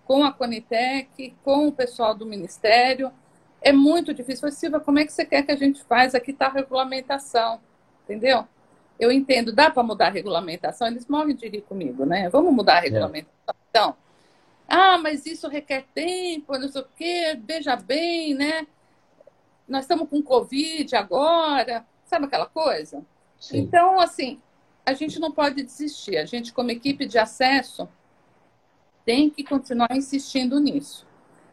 Com a Conitec, com o pessoal do Ministério. É muito difícil. Falei, Silva, como é que você quer que a gente faz? Aqui está a regulamentação, entendeu? Eu entendo, dá para mudar a regulamentação? Eles morrem de rir comigo, né? Vamos mudar a é. regulamentação. É. Então, ah, mas isso requer tempo, não sei o quê, veja bem, né? Nós estamos com Covid agora, sabe aquela coisa? Sim. Então, assim, a gente não pode desistir. A gente, como equipe de acesso, tem que continuar insistindo nisso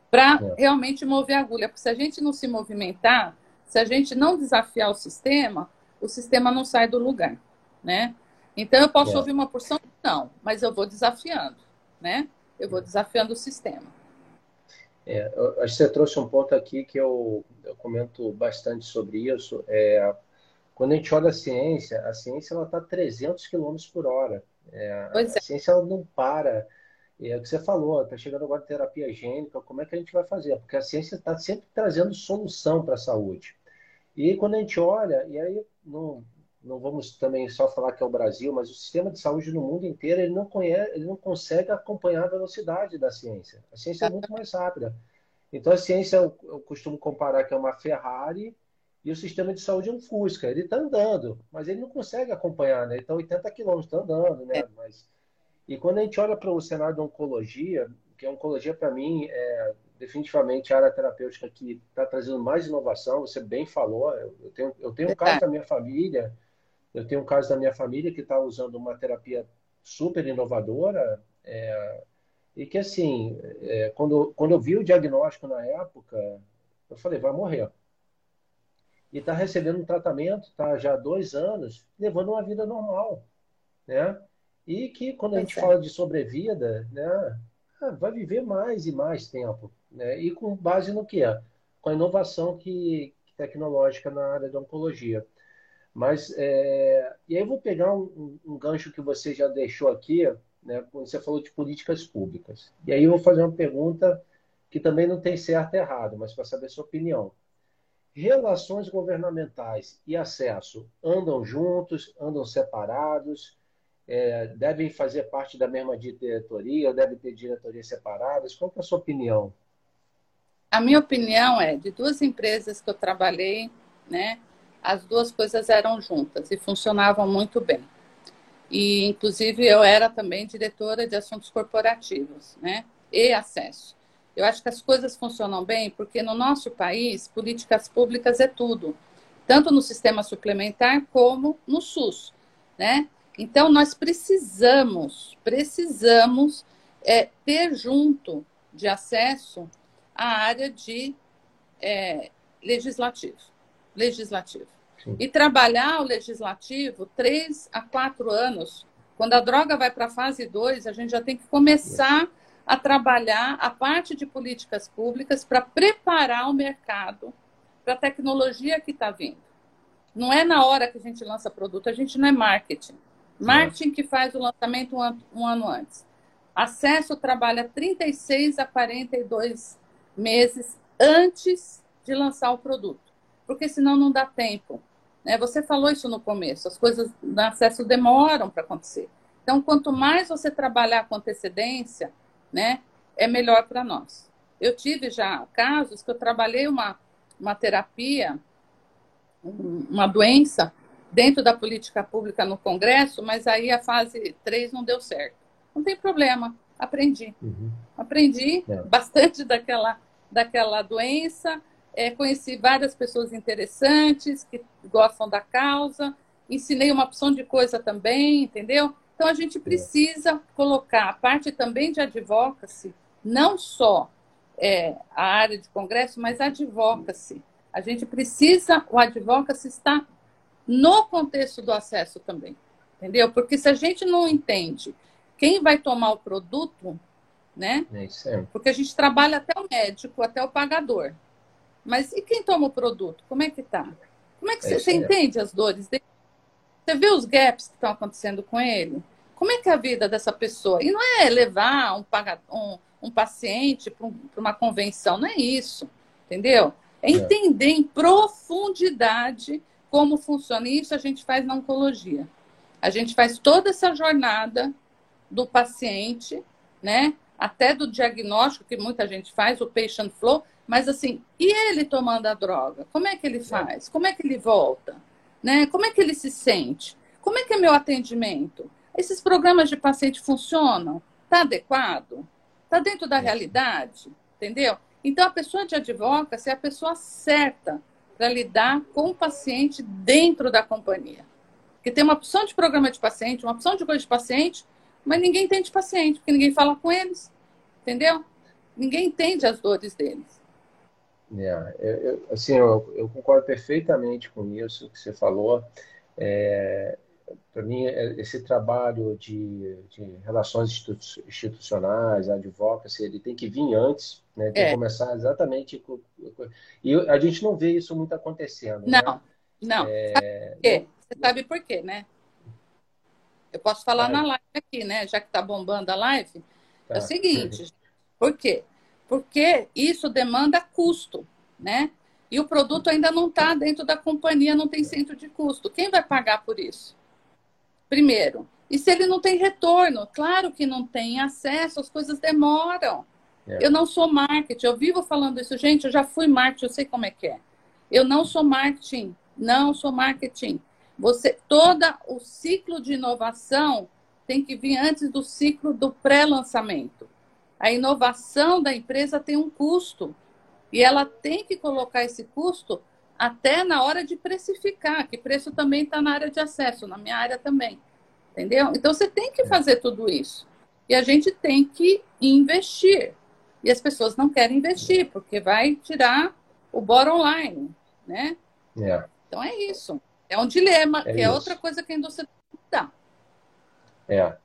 para é. realmente mover a agulha. Porque se a gente não se movimentar, se a gente não desafiar o sistema, o sistema não sai do lugar, né? Então eu posso é. ouvir uma porção, não, mas eu vou desafiando, né? Eu vou desafiando o sistema. É, acho que você trouxe um ponto aqui que eu, eu comento bastante sobre isso. É, quando a gente olha a ciência, a ciência ela está 300 km por hora. É, a é. ciência ela não para. É o que você falou, está chegando agora a terapia gênica, como é que a gente vai fazer? Porque a ciência está sempre trazendo solução para a saúde. E quando a gente olha, e aí não, não vamos também só falar que é o Brasil, mas o sistema de saúde no mundo inteiro ele não, conhece, ele não consegue acompanhar a velocidade da ciência. A ciência é muito mais rápida. Então a ciência, eu costumo comparar que é uma Ferrari e o sistema de saúde é um Fusca. Ele está andando, mas ele não consegue acompanhar, né? Então 80 quilômetros está andando, né? Mas... E quando a gente olha para o cenário da oncologia, que a oncologia para mim é definitivamente a área terapêutica que está trazendo mais inovação, você bem falou, eu tenho, eu tenho um caso da minha família, eu tenho um caso da minha família que está usando uma terapia super inovadora, é, e que assim, é, quando, quando eu vi o diagnóstico na época, eu falei, vai morrer e está recebendo um tratamento, está já há dois anos, levando uma vida normal, né? E que quando a gente é. fala de sobrevida, né, ah, vai viver mais e mais tempo, né? E com base no que é, com a inovação que, tecnológica na área da oncologia. Mas é... e aí eu vou pegar um, um, gancho que você já deixou aqui, né? Quando você falou de políticas públicas. E aí eu vou fazer uma pergunta que também não tem certo e errado, mas para saber a sua opinião relações governamentais e acesso andam juntos, andam separados, é, devem fazer parte da mesma diretoria, ou devem ter diretorias separadas? Qual é a sua opinião? A minha opinião é, de duas empresas que eu trabalhei, né, as duas coisas eram juntas e funcionavam muito bem. E, inclusive, eu era também diretora de assuntos corporativos, né, e acesso. Eu acho que as coisas funcionam bem porque no nosso país, políticas públicas é tudo, tanto no sistema suplementar como no SUS, né? Então, nós precisamos, precisamos é, ter junto de acesso a área de é, legislativo. Legislativo. Sim. E trabalhar o legislativo três a quatro anos. Quando a droga vai para a fase 2, a gente já tem que começar a trabalhar a parte de políticas públicas para preparar o mercado para a tecnologia que está vindo. Não é na hora que a gente lança produto, a gente não é marketing. Marketing que faz o lançamento um ano, um ano antes. Acesso trabalha 36 a 42 meses antes de lançar o produto, porque senão não dá tempo. Né? Você falou isso no começo, as coisas no acesso demoram para acontecer. Então, quanto mais você trabalhar com antecedência, né, é melhor para nós. Eu tive já casos que eu trabalhei uma, uma terapia, uma doença, dentro da política pública no Congresso, mas aí a fase 3 não deu certo. Não tem problema, aprendi. Uhum. Aprendi é. bastante daquela, daquela doença, é, conheci várias pessoas interessantes que gostam da causa, ensinei uma opção de coisa também, entendeu? Então, a gente precisa colocar a parte também de advocacy, não só é, a área de congresso, mas advocacy. A gente precisa, o advocacy está no contexto do acesso também, entendeu? Porque se a gente não entende quem vai tomar o produto, né? É Porque a gente trabalha até o médico, até o pagador. Mas e quem toma o produto? Como é que tá? Como é que é você, você entende as dores dele? Você vê os gaps que estão acontecendo com ele? Como é que é a vida dessa pessoa? E não é levar um, um, um paciente para um, uma convenção, não é isso, entendeu? É entender em profundidade como funciona. E isso a gente faz na oncologia. A gente faz toda essa jornada do paciente, né? Até do diagnóstico, que muita gente faz, o patient flow, mas assim, e ele tomando a droga? Como é que ele faz? Como é que ele volta? Né? Como é que ele se sente? Como é que é meu atendimento? Esses programas de paciente funcionam? Está adequado? Está dentro da realidade? Entendeu? Então, a pessoa de advocacy é a pessoa certa para lidar com o paciente dentro da companhia. Porque tem uma opção de programa de paciente, uma opção de coisa de paciente, mas ninguém entende paciente, porque ninguém fala com eles. Entendeu? Ninguém entende as dores deles. É, eu, assim, eu, eu, concordo perfeitamente com isso que você falou. É, para mim, é, esse trabalho de, de relações institucionais, advocacy, ele tem que vir antes, né? tem é. que começar exatamente com, E a gente não vê isso muito acontecendo. Não, né? não. É... Sabe Você sabe por quê, né? Eu posso falar na live aqui, né? Já que está bombando a live. Tá. É o tá. seguinte, por quê? Porque isso demanda custo, né? E o produto ainda não está dentro da companhia, não tem centro de custo. Quem vai pagar por isso? Primeiro. E se ele não tem retorno? Claro que não tem acesso, as coisas demoram. É. Eu não sou marketing, eu vivo falando isso. Gente, eu já fui marketing, eu sei como é que é. Eu não sou marketing, não sou marketing. Você, todo o ciclo de inovação tem que vir antes do ciclo do pré-lançamento. A inovação da empresa tem um custo e ela tem que colocar esse custo até na hora de precificar, que preço também está na área de acesso, na minha área também. Entendeu? Então você tem que é. fazer tudo isso. E a gente tem que investir. E as pessoas não querem investir, porque vai tirar o bottom line, né? É. Então é isso. É um dilema, é que é isso. é outra coisa que a indústria tem que dar. É.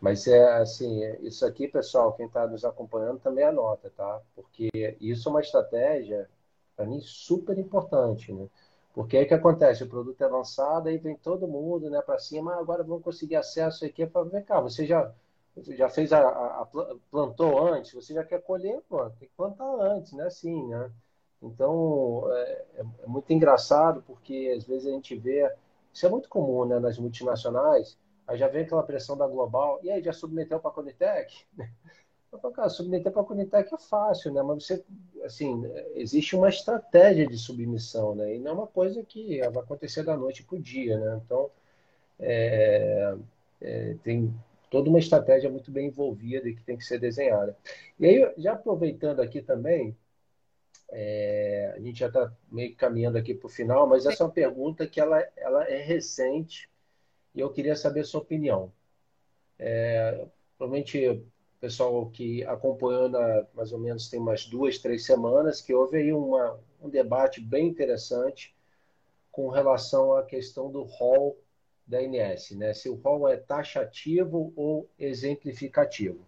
Mas é assim, isso aqui, pessoal, quem está nos acompanhando também anota, tá? Porque isso é uma estratégia para mim, super importante, né? Porque aí que acontece, o produto é lançado, aí vem todo mundo né, para cima, ah, agora vamos conseguir acesso aqui para ver cá, você já, já fez a, a, a, plantou antes, você já quer colher, pô, tem que plantar antes, né? Assim, né? Então, é, é, é muito engraçado, porque às vezes a gente vê, isso é muito comum né, nas multinacionais, aí já vem aquela pressão da Global, e aí já submeteu para a Conitec? Cara, submeter para a Conitec é fácil, né? Mas você, assim, existe uma estratégia de submissão, né? E não é uma coisa que vai acontecer da noite para o dia, né? Então, é, é, tem toda uma estratégia muito bem envolvida e que tem que ser desenhada. E aí, já aproveitando aqui também, é, a gente já está meio caminhando aqui para o final, mas essa é uma pergunta que ela, ela é recente e eu queria saber a sua opinião. É, provavelmente pessoal que acompanhando há mais ou menos tem umas duas, três semanas, que houve aí uma, um debate bem interessante com relação à questão do rol da INS, né? se o rol é taxativo ou exemplificativo.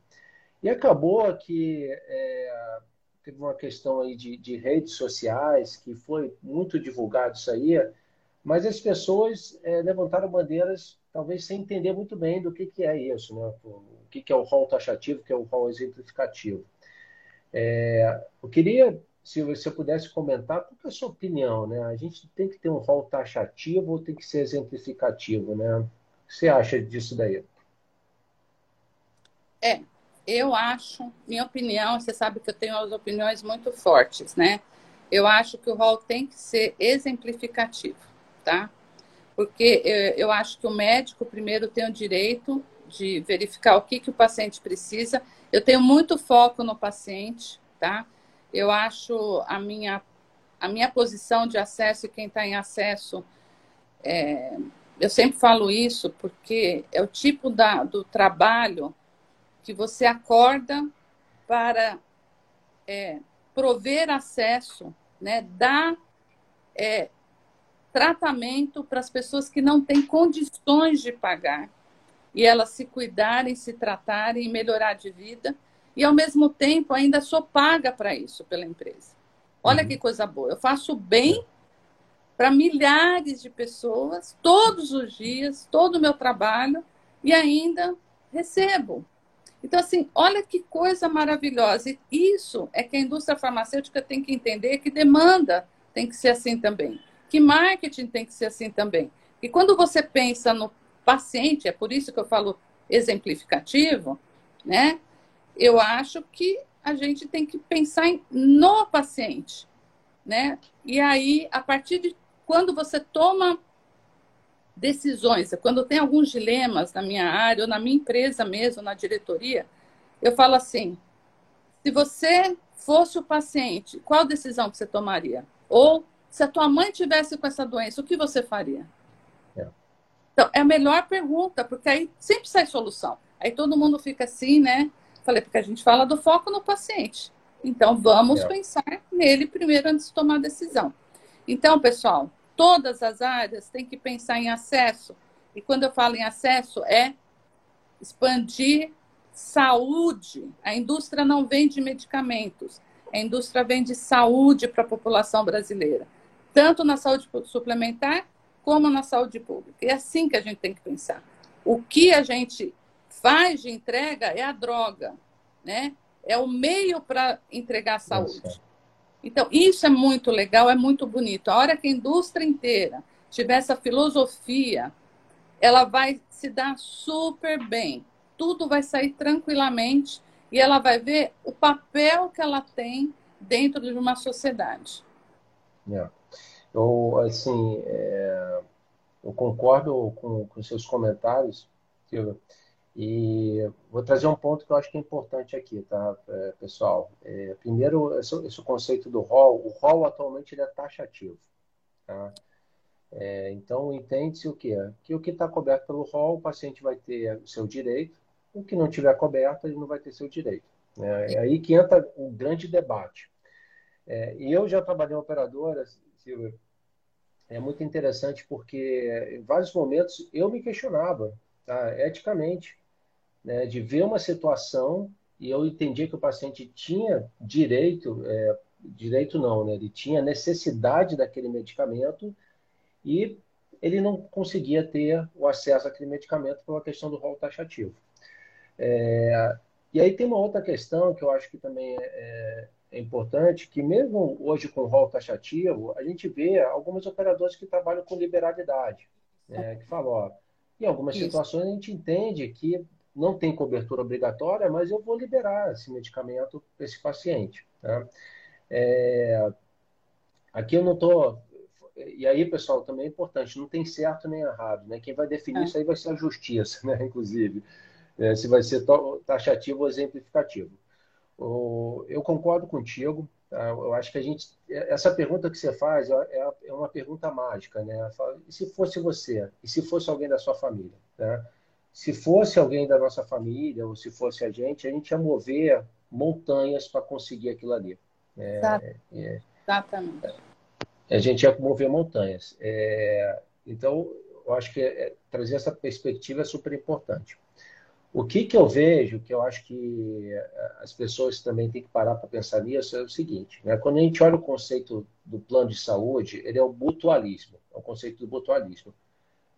E acabou que é, teve uma questão aí de, de, redes sociais, que foi muito divulgado isso aí, mas as pessoas é, levantaram bandeiras talvez sem entender muito bem do que, que é isso, né? o que, que é o rol taxativo, o que é o rol exemplificativo. É, eu queria, se você pudesse comentar, qual é a sua opinião, né? A gente tem que ter um rol taxativo ou tem que ser exemplificativo, né? O que você acha disso daí? É, eu acho, minha opinião, você sabe que eu tenho as opiniões muito fortes, né? Eu acho que o rol tem que ser exemplificativo, tá? Porque eh, eu acho que o médico primeiro tem o direito de verificar o que, que o paciente precisa. Eu tenho muito foco no paciente, tá? Eu acho a minha, a minha posição de acesso e quem está em acesso, é, eu sempre falo isso porque é o tipo da, do trabalho que você acorda para é, prover acesso, né, dar é, tratamento para as pessoas que não têm condições de pagar e elas se cuidarem, se tratarem e melhorar de vida e ao mesmo tempo ainda sou paga para isso pela empresa. Olha uhum. que coisa boa. Eu faço bem para milhares de pessoas todos os dias, todo o meu trabalho e ainda recebo. Então, assim, olha que coisa maravilhosa. E isso é que a indústria farmacêutica tem que entender que demanda tem que ser assim também? Que marketing tem que ser assim também? E quando você pensa no paciente, é por isso que eu falo exemplificativo, né? Eu acho que a gente tem que pensar em, no paciente, né? E aí, a partir de quando você toma decisões, quando tem alguns dilemas na minha área ou na minha empresa mesmo, na diretoria, eu falo assim: se você fosse o paciente, qual decisão que você tomaria? Ou se a tua mãe tivesse com essa doença, o que você faria? É. Então, é a melhor pergunta, porque aí sempre sai solução. Aí todo mundo fica assim, né? Falei, porque a gente fala do foco no paciente. Então, vamos é. pensar nele primeiro antes de tomar a decisão. Então, pessoal, todas as áreas têm que pensar em acesso. E quando eu falo em acesso, é expandir saúde. A indústria não vende medicamentos, a indústria vende saúde para a população brasileira, tanto na saúde suplementar como na saúde pública. E é assim que a gente tem que pensar. O que a gente faz de entrega é a droga, né? É o meio para entregar a saúde. Então, isso é muito legal, é muito bonito. A hora que a indústria inteira tiver essa filosofia, ela vai se dar super bem. Tudo vai sair tranquilamente e ela vai ver o papel que ela tem dentro de uma sociedade. Yeah. Eu, assim, é, eu concordo com, com seus comentários, Silvia. E vou trazer um ponto que eu acho que é importante aqui, tá, é, pessoal? É, primeiro, esse, esse, conceito do rol. O rol atualmente ele é taxativo. Tá? É, então, entende-se o quê? Que o que está coberto pelo rol, o paciente vai ter o seu direito, o que não tiver coberto, ele não vai ter seu direito. Né? É aí que entra um grande debate. É, e eu já trabalhei em operadora, Silvia, é muito interessante porque em vários momentos eu me questionava, tá, eticamente, né, de ver uma situação e eu entendi que o paciente tinha direito, é, direito não, né, ele tinha necessidade daquele medicamento e ele não conseguia ter o acesso àquele medicamento pela questão do rol taxativo. É, e aí tem uma outra questão que eu acho que também é, é importante, que mesmo hoje com o rol taxativo, a gente vê algumas operadoras que trabalham com liberalidade, né, que falam, ó, em algumas Isso. situações a gente entende que não tem cobertura obrigatória, mas eu vou liberar esse medicamento para esse paciente. Tá? É, aqui eu não estou. E aí, pessoal, também é importante, não tem certo nem errado. Né? Quem vai definir é. isso aí vai ser a justiça, né? inclusive, é, se vai ser taxativo ou exemplificativo. Eu concordo contigo. Tá? Eu acho que a gente. Essa pergunta que você faz é, é uma pergunta mágica. Né? E se fosse você? E se fosse alguém da sua família? Né? se fosse alguém da nossa família ou se fosse a gente, a gente ia mover montanhas para conseguir aquilo ali. É, é, Exatamente. A gente ia mover montanhas. É, então, eu acho que é, trazer essa perspectiva é super importante. O que, que eu vejo, que eu acho que as pessoas também têm que parar para pensar nisso, é o seguinte: né? quando a gente olha o conceito do plano de saúde, ele é o mutualismo, é o conceito do mutualismo.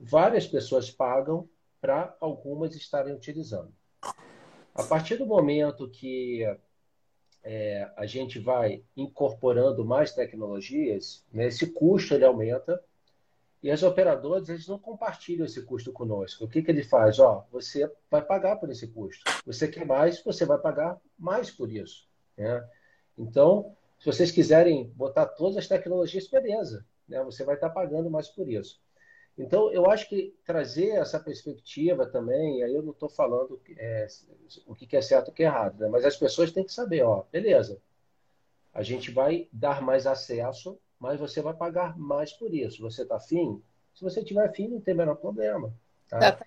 Várias pessoas pagam para algumas estarem utilizando. A partir do momento que é, a gente vai incorporando mais tecnologias, né, esse custo ele aumenta e as operadoras eles não compartilham esse custo conosco. O que, que ele faz? Ó, você vai pagar por esse custo. Você quer mais, você vai pagar mais por isso. Né? Então, se vocês quiserem botar todas as tecnologias, beleza. Né? Você vai estar pagando mais por isso. Então, eu acho que trazer essa perspectiva também, aí eu não estou falando é, o que é certo e o que é errado, né? mas as pessoas têm que saber, ó, beleza, a gente vai dar mais acesso, mas você vai pagar mais por isso. Você está afim? Se você tiver afim, não tem o menor problema. Tá?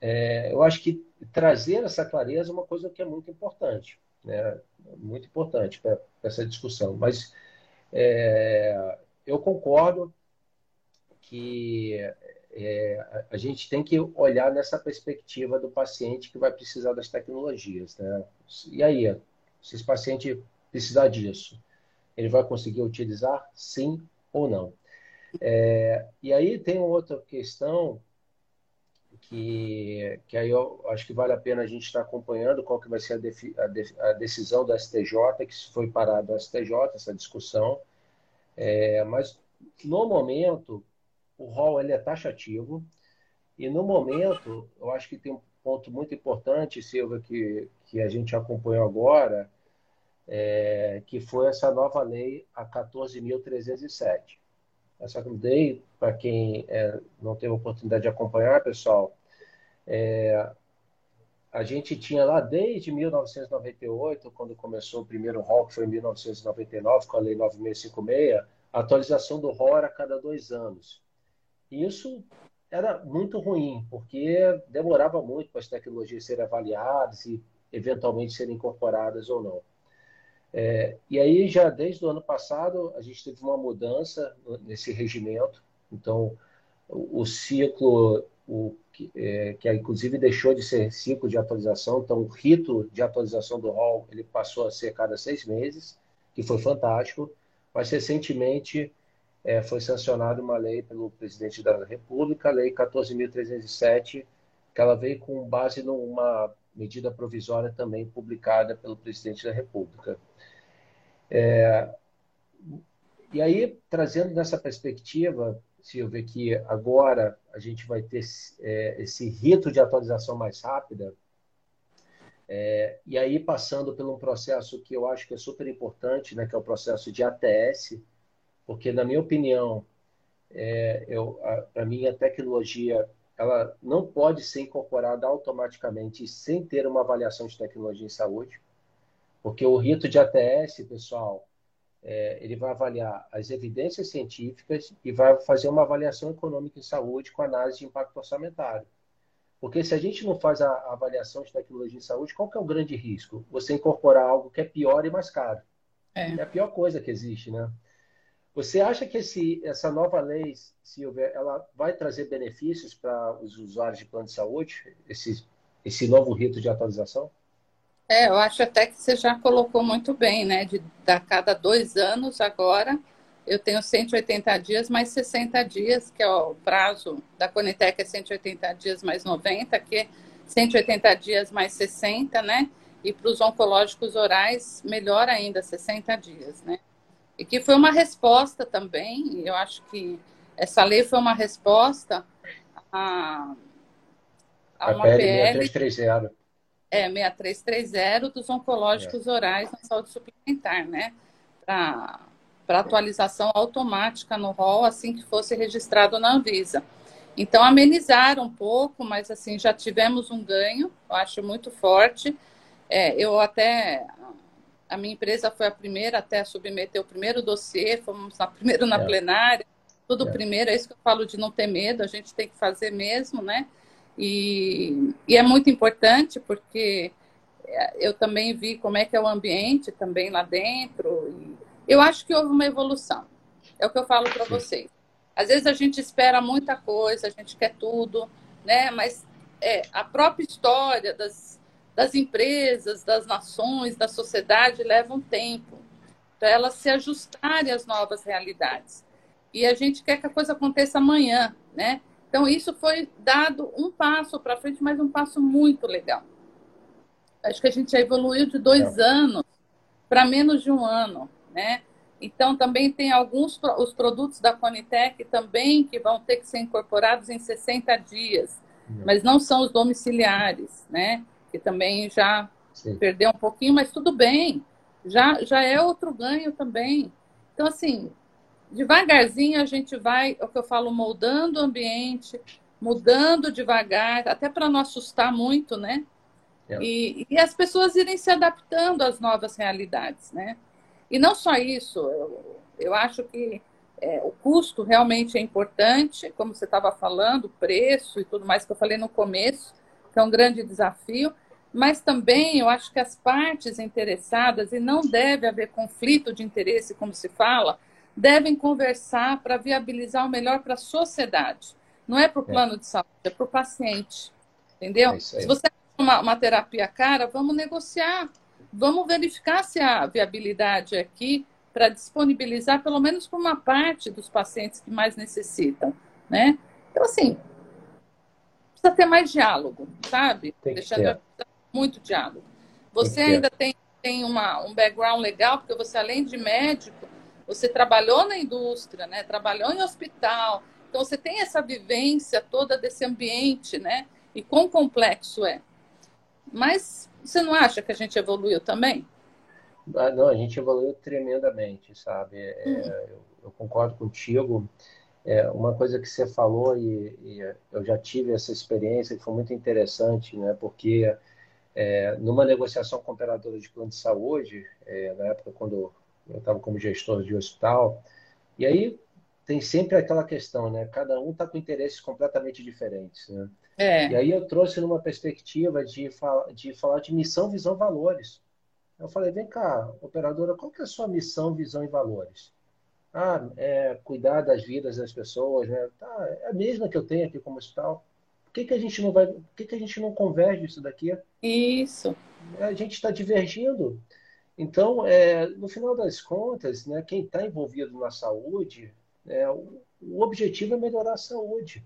É, eu acho que trazer essa clareza é uma coisa que é muito importante, né? muito importante para essa discussão. Mas é, eu concordo, que é, a gente tem que olhar nessa perspectiva do paciente que vai precisar das tecnologias. Né? E aí, se esse paciente precisar disso, ele vai conseguir utilizar sim ou não? É, e aí tem outra questão que, que aí eu acho que vale a pena a gente estar acompanhando qual que vai ser a, defi, a, de, a decisão da STJ, que foi parado a STJ, essa discussão, É, mas no momento, o rol ele é taxativo e no momento, eu acho que tem um ponto muito importante, Silva, que, que a gente acompanhou agora, é, que foi essa nova lei, a 14.307. Essa lei, para quem é, não teve oportunidade de acompanhar, pessoal, é, a gente tinha lá desde 1998, quando começou o primeiro rol, que foi em 1999, com a Lei 9656, a atualização do rol era a cada dois anos. Isso era muito ruim, porque demorava muito para as tecnologias serem avaliadas e eventualmente serem incorporadas ou não. É, e aí, já desde o ano passado, a gente teve uma mudança nesse regimento. Então, o, o ciclo, o, é, que inclusive deixou de ser ciclo de atualização, então o rito de atualização do rol ele passou a ser cada seis meses, que foi fantástico. Mas recentemente é, foi sancionada uma lei pelo presidente da República, a Lei 14.307, que ela veio com base numa medida provisória também publicada pelo presidente da República. É, e aí, trazendo nessa perspectiva, Silvia, que agora a gente vai ter é, esse rito de atualização mais rápida, é, e aí passando por um processo que eu acho que é super importante, né, que é o processo de ATS, porque, na minha opinião, é, para mim, a tecnologia ela não pode ser incorporada automaticamente sem ter uma avaliação de tecnologia em saúde, porque o rito de ATS, pessoal, é, ele vai avaliar as evidências científicas e vai fazer uma avaliação econômica em saúde com análise de impacto orçamentário. Porque se a gente não faz a avaliação de tecnologia em saúde, qual que é o grande risco? Você incorporar algo que é pior e mais caro. É, é a pior coisa que existe, né? Você acha que esse, essa nova lei, Silvia, ela vai trazer benefícios para os usuários de plano de saúde, esse, esse novo rito de atualização? É, eu acho até que você já colocou muito bem, né? De, a cada dois anos agora, eu tenho 180 dias mais 60 dias, que é o prazo da Conitec é 180 dias mais 90, que é 180 dias mais 60, né? E para os oncológicos orais, melhor ainda, 60 dias, né? E que foi uma resposta também, eu acho que essa lei foi uma resposta a, a, a uma PL, PL 6330. É, 6330 dos oncológicos é. orais na saúde suplementar, né? Para atualização automática no rol assim que fosse registrado na Anvisa. Então, amenizaram um pouco, mas assim, já tivemos um ganho, eu acho muito forte. É, eu até a minha empresa foi a primeira até a submeter o primeiro dossiê, fomos na, primeiro na é. plenária, tudo é. primeiro, é isso que eu falo de não ter medo, a gente tem que fazer mesmo, né? E, e é muito importante porque eu também vi como é que é o ambiente também lá dentro. eu acho que houve uma evolução. É o que eu falo para vocês. Às vezes a gente espera muita coisa, a gente quer tudo, né? Mas é, a própria história das das empresas, das nações, da sociedade leva um tempo para elas se ajustarem às novas realidades. E a gente quer que a coisa aconteça amanhã, né? Então, isso foi dado um passo para frente, mas um passo muito legal. Acho que a gente já evoluiu de dois é. anos para menos de um ano, né? Então, também tem alguns os produtos da Conitec também que vão ter que ser incorporados em 60 dias, é. mas não são os domiciliares, né? que também já Sim. perdeu um pouquinho, mas tudo bem, já, já é outro ganho também. Então, assim, devagarzinho a gente vai, é o que eu falo, moldando o ambiente, mudando devagar, até para não assustar muito, né? É. E, e, as pessoas irem se adaptando às novas realidades, né? E não só isso, eu, eu acho que é, o custo realmente é importante, como você estava falando, o preço e tudo mais que eu falei no começo, que é um grande desafio, mas também eu acho que as partes interessadas, e não deve haver conflito de interesse, como se fala, devem conversar para viabilizar o melhor para a sociedade. Não é para o é. plano é. de saúde, é para o paciente. Entendeu? É se você tem uma, uma terapia cara, vamos negociar. Vamos verificar se há viabilidade aqui para disponibilizar pelo menos para uma parte dos pacientes que mais necessitam, né? Então, assim, precisa ter mais diálogo, sabe? Deixando muito diálogo. Você tem ainda tem, tem uma, um background legal, porque você, além de médico, você trabalhou na indústria, né? Trabalhou em hospital. Então você tem essa vivência toda desse ambiente, né? E quão complexo é. Mas você não acha que a gente evoluiu também? Ah, não, a gente evoluiu tremendamente, sabe? É, hum. eu, eu, concordo contigo. É, uma coisa que você falou e, e, eu já tive essa experiência que foi muito interessante, né? Porque é, numa negociação com operadora de plano de saúde, é, na época quando eu estava como gestor de hospital, e aí tem sempre aquela questão, né? Cada um está com interesses completamente diferentes, né? É. E aí eu trouxe numa perspectiva de, de falar de missão, visão, valores. Eu falei, vem cá, operadora, qual que é a sua missão, visão e valores? Ah, é cuidar das vidas das pessoas, né? Tá, é a mesma que eu tenho aqui como hospital. Por que, que a gente não vai, por que, que a gente não converge isso daqui? Isso. A gente está divergindo. Então, é, no final das contas, né, quem está envolvido na saúde, é, o, o, objetivo é melhorar a saúde.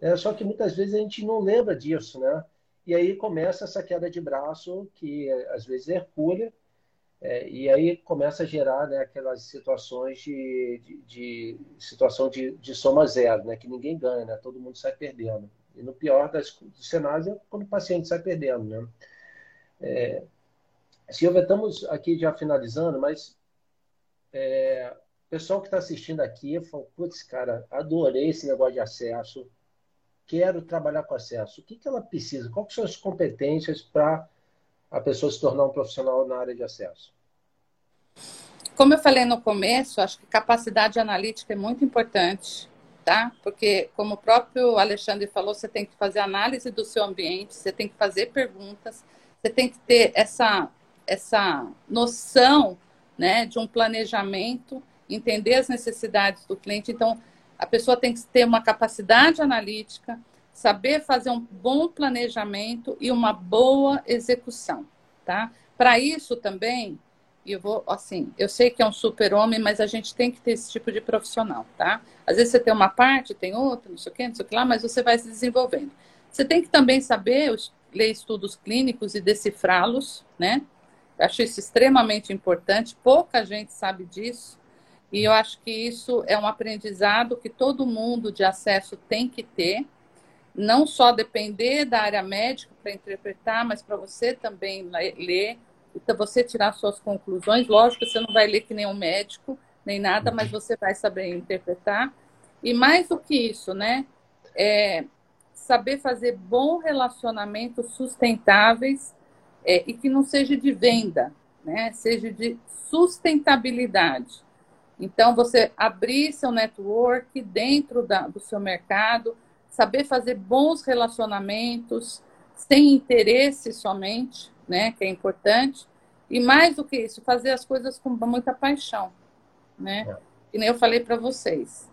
É, só que muitas vezes a gente não lembra disso, né? E aí começa essa queda de braço, que às vezes hercúlea, é, e aí começa a gerar né, aquelas situações de, de, de situação de, de, soma zero, né, que ninguém ganha, né, todo mundo sai perdendo. E no pior das, dos cenários é quando o paciente sai perdendo. Né? É, Silvia, estamos aqui já finalizando, mas é, o pessoal que está assistindo aqui falou, putz, cara, adorei esse negócio de acesso, quero trabalhar com acesso. O que, que ela precisa? Quais são as competências para a pessoa se tornar um profissional na área de acesso? Como eu falei no começo, acho que capacidade analítica é muito importante, tá? Porque, como o próprio Alexandre falou, você tem que fazer análise do seu ambiente, você tem que fazer perguntas, você tem que ter essa, essa noção né, de um planejamento, entender as necessidades do cliente. Então, a pessoa tem que ter uma capacidade analítica, saber fazer um bom planejamento e uma boa execução, tá? Para isso também, eu vou, assim, eu sei que é um super-homem, mas a gente tem que ter esse tipo de profissional, tá? Às vezes você tem uma parte, tem outra, não sei o quê, não sei o que lá, mas você vai se desenvolvendo. Você tem que também saber ler estudos clínicos e decifrá-los, né? Acho isso extremamente importante, pouca gente sabe disso. E eu acho que isso é um aprendizado que todo mundo de acesso tem que ter, não só depender da área médica para interpretar, mas para você também ler, para você tirar suas conclusões. Lógico que você não vai ler que nem um médico, nem nada, mas você vai saber interpretar. E mais do que isso, né? É saber fazer bons relacionamentos sustentáveis é, e que não seja de venda, né? Seja de sustentabilidade. Então, você abrir seu network dentro da, do seu mercado, saber fazer bons relacionamentos, sem interesse somente, né, que é importante, e mais do que isso, fazer as coisas com muita paixão, né? É. Que nem eu falei para vocês.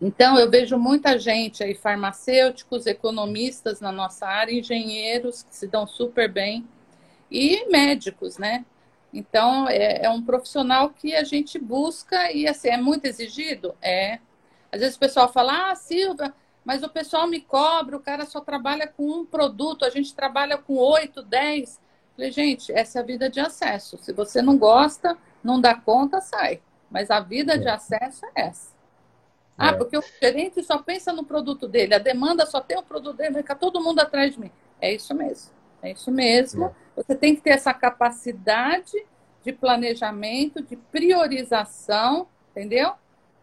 Então, eu vejo muita gente aí, farmacêuticos, economistas na nossa área, engenheiros que se dão super bem, e médicos, né? Então, é, é, um profissional que a gente busca e, assim, é muito exigido? É. Às vezes o pessoal fala, ah, Silva, mas o pessoal me cobra, o cara só trabalha com um produto, a gente trabalha com oito, dez. Falei, gente, essa é a vida de acesso. Se você não gosta, não dá conta, sai. Mas a vida é. de acesso é essa. Ah, é. porque o gerente só pensa no produto dele, a demanda só tem o produto dele, vai ficar todo mundo atrás de mim. É isso mesmo. É isso mesmo. É. Você tem que ter essa capacidade de planejamento, de priorização, entendeu?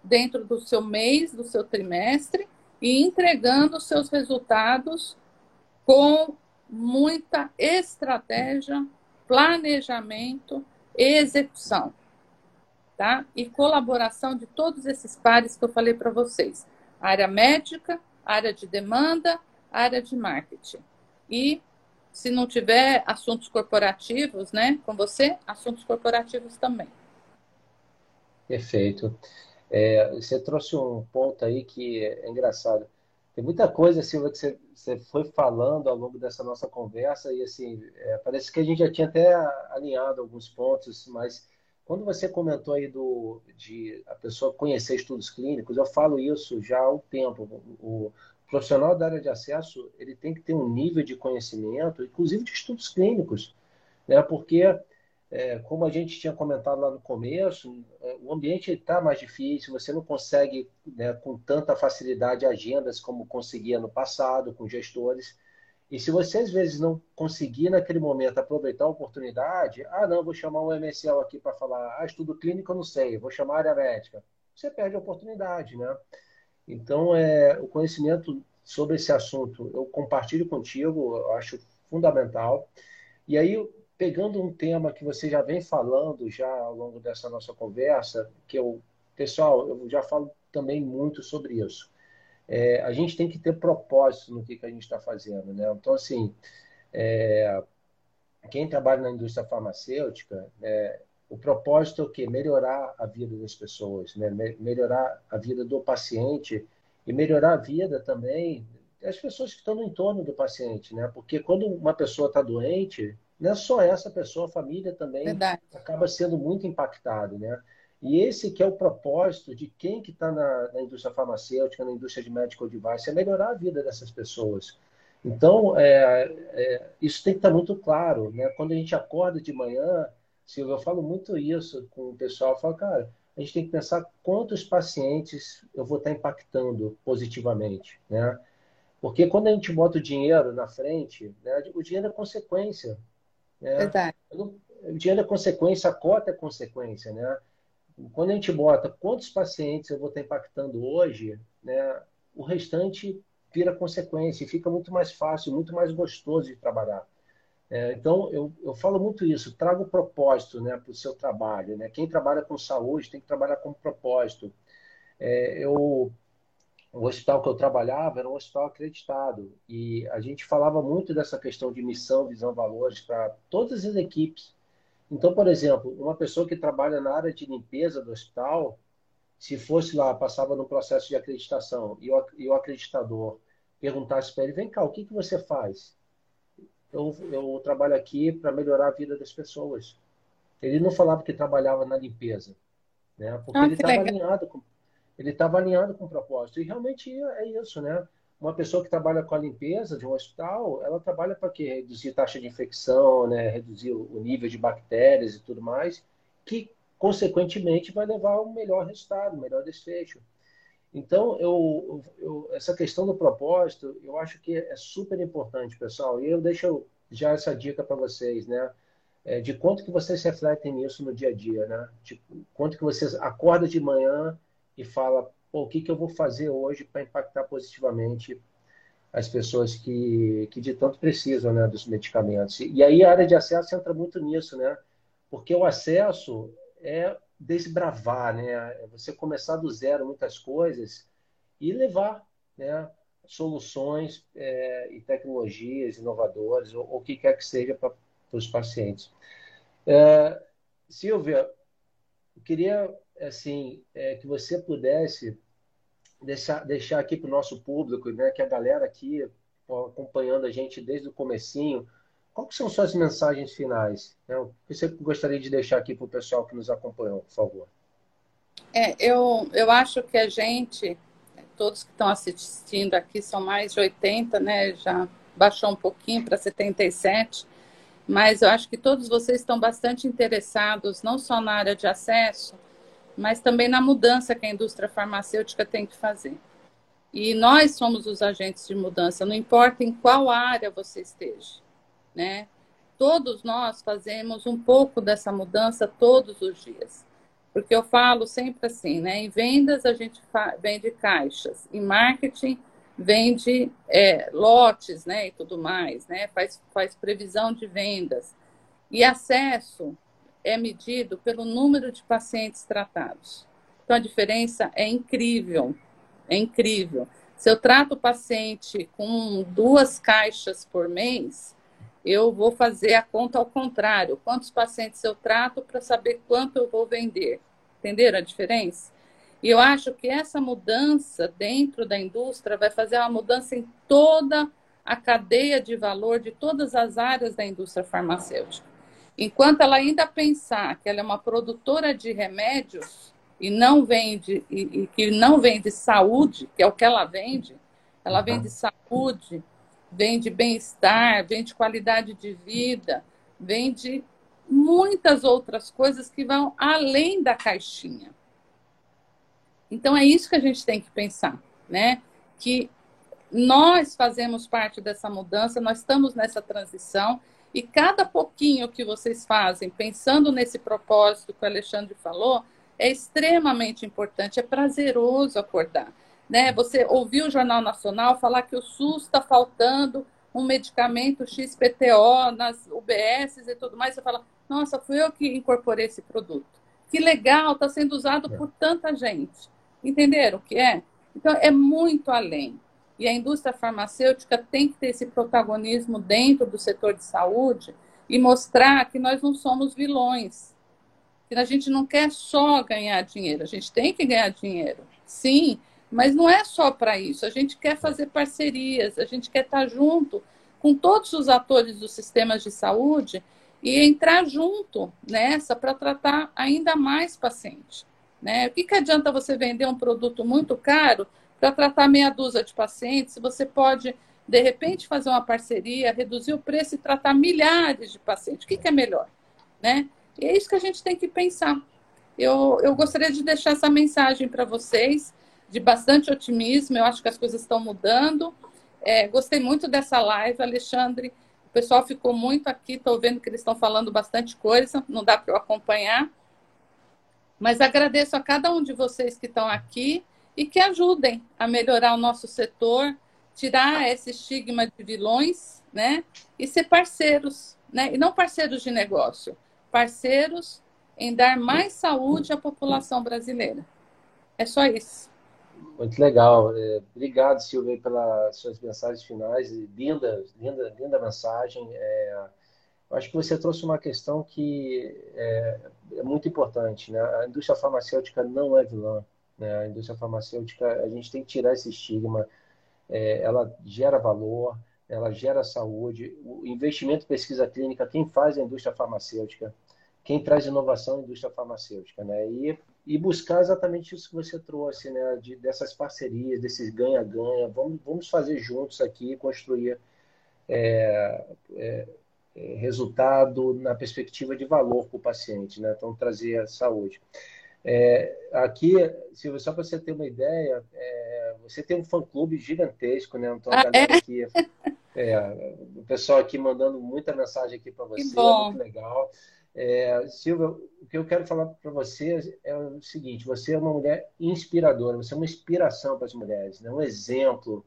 Dentro do seu mês, do seu trimestre, e entregando os seus resultados com muita estratégia, planejamento e execução. Tá? E colaboração de todos esses pares que eu falei para vocês: área médica, área de demanda, área de marketing. E se não tiver assuntos corporativos, né, com você, assuntos corporativos também. Perfeito. É, você trouxe um ponto aí que é engraçado. Tem muita coisa, Silvia, que você, foi falando ao longo dessa nossa conversa e assim, é, parece que a gente já tinha até alinhado alguns pontos, mas quando você comentou aí do, de a pessoa conhecer estudos clínicos, eu falo isso já há um tempo. O, profissional da área de acesso ele tem que ter um nível de conhecimento, inclusive de estudos clínicos, né? porque é, como a gente tinha comentado lá no começo, é, o ambiente está mais difícil, você não consegue né, com tanta facilidade agendas como conseguia no passado com gestores. E se você às vezes não conseguir naquele momento aproveitar a oportunidade, ah, não, vou chamar um MSL aqui para falar, ah, estudo clínico eu não sei, vou chamar a área médica. Você perde a oportunidade, né? Então, é, o conhecimento sobre esse assunto eu compartilho contigo, eu acho fundamental. E aí, pegando um tema que você já vem falando já ao longo dessa nossa conversa, que eu, pessoal, eu já falo também muito sobre isso. É, a gente tem que ter propósito no que, que a gente está fazendo, né? Então, assim, é, quem trabalha na indústria farmacêutica, é, o propósito é o quê? Melhorar a vida das pessoas, né? melhorar a vida do paciente e melhorar a vida também das pessoas que estão no entorno do paciente, né? Porque quando uma pessoa está doente, não é só essa pessoa, a família também Verdade. acaba sendo muito impactada, né? E esse que é o propósito de quem que está na, na, indústria farmacêutica, na indústria de medical device, é melhorar a vida dessas pessoas. Então, é, é, isso tem que estar tá muito claro, né? Quando a gente acorda de manhã, Silvio, eu falo muito isso com o pessoal, eu falo, cara, a gente tem que pensar quantos pacientes eu vou estar tá impactando positivamente, né? Porque quando a gente bota o dinheiro na frente, né, o dinheiro é consequência. Né? Verdade. O dinheiro é consequência, a cota é consequência, né? Quando a gente bota quantos pacientes eu vou estar impactando hoje, né, o restante vira consequência e fica muito mais fácil, muito mais gostoso de trabalhar. É, então, eu, eu falo muito isso, traga o propósito né, para o seu trabalho. Né? Quem trabalha com saúde tem que trabalhar com propósito. É, eu o hospital que eu trabalhava era um hospital acreditado e a gente falava muito dessa questão de missão, visão, valores para todas as equipes. Então, por exemplo, uma pessoa que trabalha na área de limpeza do hospital, se fosse lá, passava no processo de acreditação e o, e o acreditador perguntasse para ele: vem cá, o que, que você faz? Eu, eu trabalho aqui para melhorar a vida das pessoas. Ele não falava que trabalhava na limpeza, né? porque ah, ele estava alinhado com ele estava alinhado com o propósito. E realmente é isso, né? Uma pessoa que trabalha com a limpeza de um hospital, ela trabalha para quê? Reduzir taxa de infecção, né? reduzir o nível de bactérias e tudo mais, que, consequentemente, vai levar a um melhor resultado, um melhor desfecho. Então, eu, eu, essa questão do propósito, eu acho que é super importante, pessoal. E eu deixo já essa dica para vocês, né? É, de quanto que vocês refletem nisso no dia a dia, né? De quanto que vocês acordam de manhã e fala o que, que eu vou fazer hoje para impactar positivamente as pessoas que, que de tanto precisam né, dos medicamentos. E aí a área de acesso entra muito nisso, né? Porque o acesso é desbravar, né? É você começar do zero muitas coisas e levar né, soluções é, e tecnologias inovadoras, ou o que quer que seja para os pacientes. É, Silvia, eu queria assim, é, que você pudesse deixar, deixar aqui para o nosso público, né, que a galera aqui acompanhando a gente desde o comecinho, quais são suas mensagens finais? Né? O que você gostaria de deixar aqui para o pessoal que nos acompanhou, por favor? É, eu, eu acho que a gente, todos que estão assistindo aqui, são mais de 80, né? Já baixou um pouquinho para 77, mas eu acho que todos vocês estão bastante interessados, não só na área de acesso, mas também na mudança que a indústria farmacêutica tem que fazer. E nós somos os agentes de mudança, não importa em qual área você esteja, né? Todos nós fazemos um pouco dessa mudança todos os dias. Porque eu falo sempre assim, né? Em vendas a gente vende caixas, em marketing vende é, lotes, né? E tudo mais, né? Faz, faz previsão de vendas. E acesso é medido pelo número de pacientes tratados. Então, a diferença é incrível, é incrível. Se eu trato o paciente com duas caixas por mês, eu vou fazer a conta ao contrário. Quantos pacientes eu trato para saber quanto eu vou vender? Entenderam a diferença? E eu acho que essa mudança dentro da indústria vai fazer uma mudança em toda a cadeia de valor de todas as áreas da indústria farmacêutica. Enquanto ela ainda pensar que ela é uma produtora de remédios e não vende e, e que não vende saúde, que é o que ela vende, ela vende saúde, vende bem-estar, vende qualidade de vida, vende muitas outras coisas que vão além da caixinha. Então é isso que a gente tem que pensar, né? Que nós fazemos parte dessa mudança, nós estamos nessa transição e cada pouquinho que vocês fazem, pensando nesse propósito que o Alexandre falou, é extremamente importante, é prazeroso acordar. Né? Você ouviu o Jornal Nacional falar que o SUS está faltando um medicamento XPTO nas UBSs e tudo mais, você fala, nossa, fui eu que incorporei esse produto. Que legal, está sendo usado por tanta gente. Entenderam o que é? Então, é muito além. E a indústria farmacêutica tem que ter esse protagonismo dentro do setor de saúde e mostrar que nós não somos vilões. Que a gente não quer só ganhar dinheiro, a gente tem que ganhar dinheiro, sim, mas não é só para isso. A gente quer fazer parcerias, a gente quer estar junto com todos os atores dos sistemas de saúde e entrar junto nessa para tratar ainda mais pacientes. Né? O que, que adianta você vender um produto muito caro para tratar meia dúzia de pacientes, você pode, de repente, fazer uma parceria, reduzir o preço e tratar milhares de pacientes. O que, que é melhor? Né? E é isso que a gente tem que pensar. Eu, eu gostaria de deixar essa mensagem para vocês, de bastante otimismo. Eu acho que as coisas estão mudando. É, gostei muito dessa live, Alexandre. O pessoal ficou muito aqui, estou vendo que eles estão falando bastante coisa, não dá para eu acompanhar. Mas agradeço a cada um de vocês que estão aqui e que ajudem a melhorar o nosso setor, tirar esse estigma de vilões, né? E ser parceiros, né? E não parceiros de negócio, parceiros em dar mais saúde à população brasileira. É só isso. Muito legal. É, obrigado, Silvia, pelas suas mensagens finais. Linda, linda, linda mensagem. É, acho que você trouxe uma questão que é, é muito importante. Né? A indústria farmacêutica não é vilã. Né? A indústria farmacêutica, a gente tem que tirar esse estigma. É, ela gera valor, ela gera saúde. O investimento em pesquisa clínica, quem faz a indústria farmacêutica. Quem traz inovação a indústria farmacêutica. Né? E, e buscar exatamente isso que você trouxe, né? De, dessas parcerias, desses ganha-ganha. Vamos, vamos fazer juntos aqui, construir é, é, é resultado na perspectiva de valor para o paciente. Né? Então, trazer saúde. É, aqui, Silvia, só para você ter uma ideia, é, você tem um fã-clube gigantesco, né? Então, a ah, galera é? aqui, é, o pessoal aqui mandando muita mensagem aqui para você, é muito legal. É, Silvia, o que eu quero falar para você é o seguinte: você é uma mulher inspiradora, você é uma inspiração para as mulheres, né? um exemplo.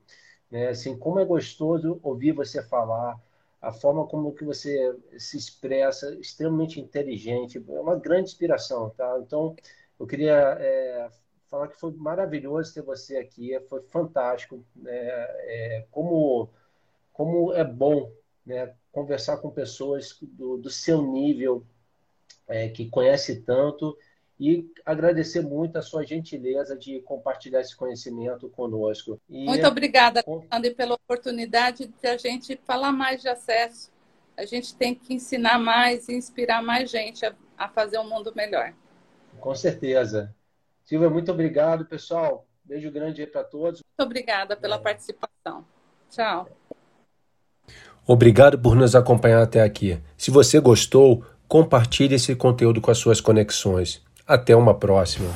Né? Assim, como é gostoso ouvir você falar, a forma como que você se expressa, extremamente inteligente, é uma grande inspiração, tá? Então, eu queria é, falar que foi maravilhoso ter você aqui, foi fantástico. Né? É, como, como é bom né, conversar com pessoas do, do seu nível, é, que conhece tanto, e agradecer muito a sua gentileza de compartilhar esse conhecimento conosco. E, muito obrigada, Alexandre, pela oportunidade de a gente falar mais de acesso. A gente tem que ensinar mais e inspirar mais gente a, a fazer um mundo melhor. Com certeza. Silvia, muito obrigado, pessoal. Beijo grande aí para todos. Muito obrigada pela é. participação. Tchau. Obrigado por nos acompanhar até aqui. Se você gostou, compartilhe esse conteúdo com as suas conexões. Até uma próxima.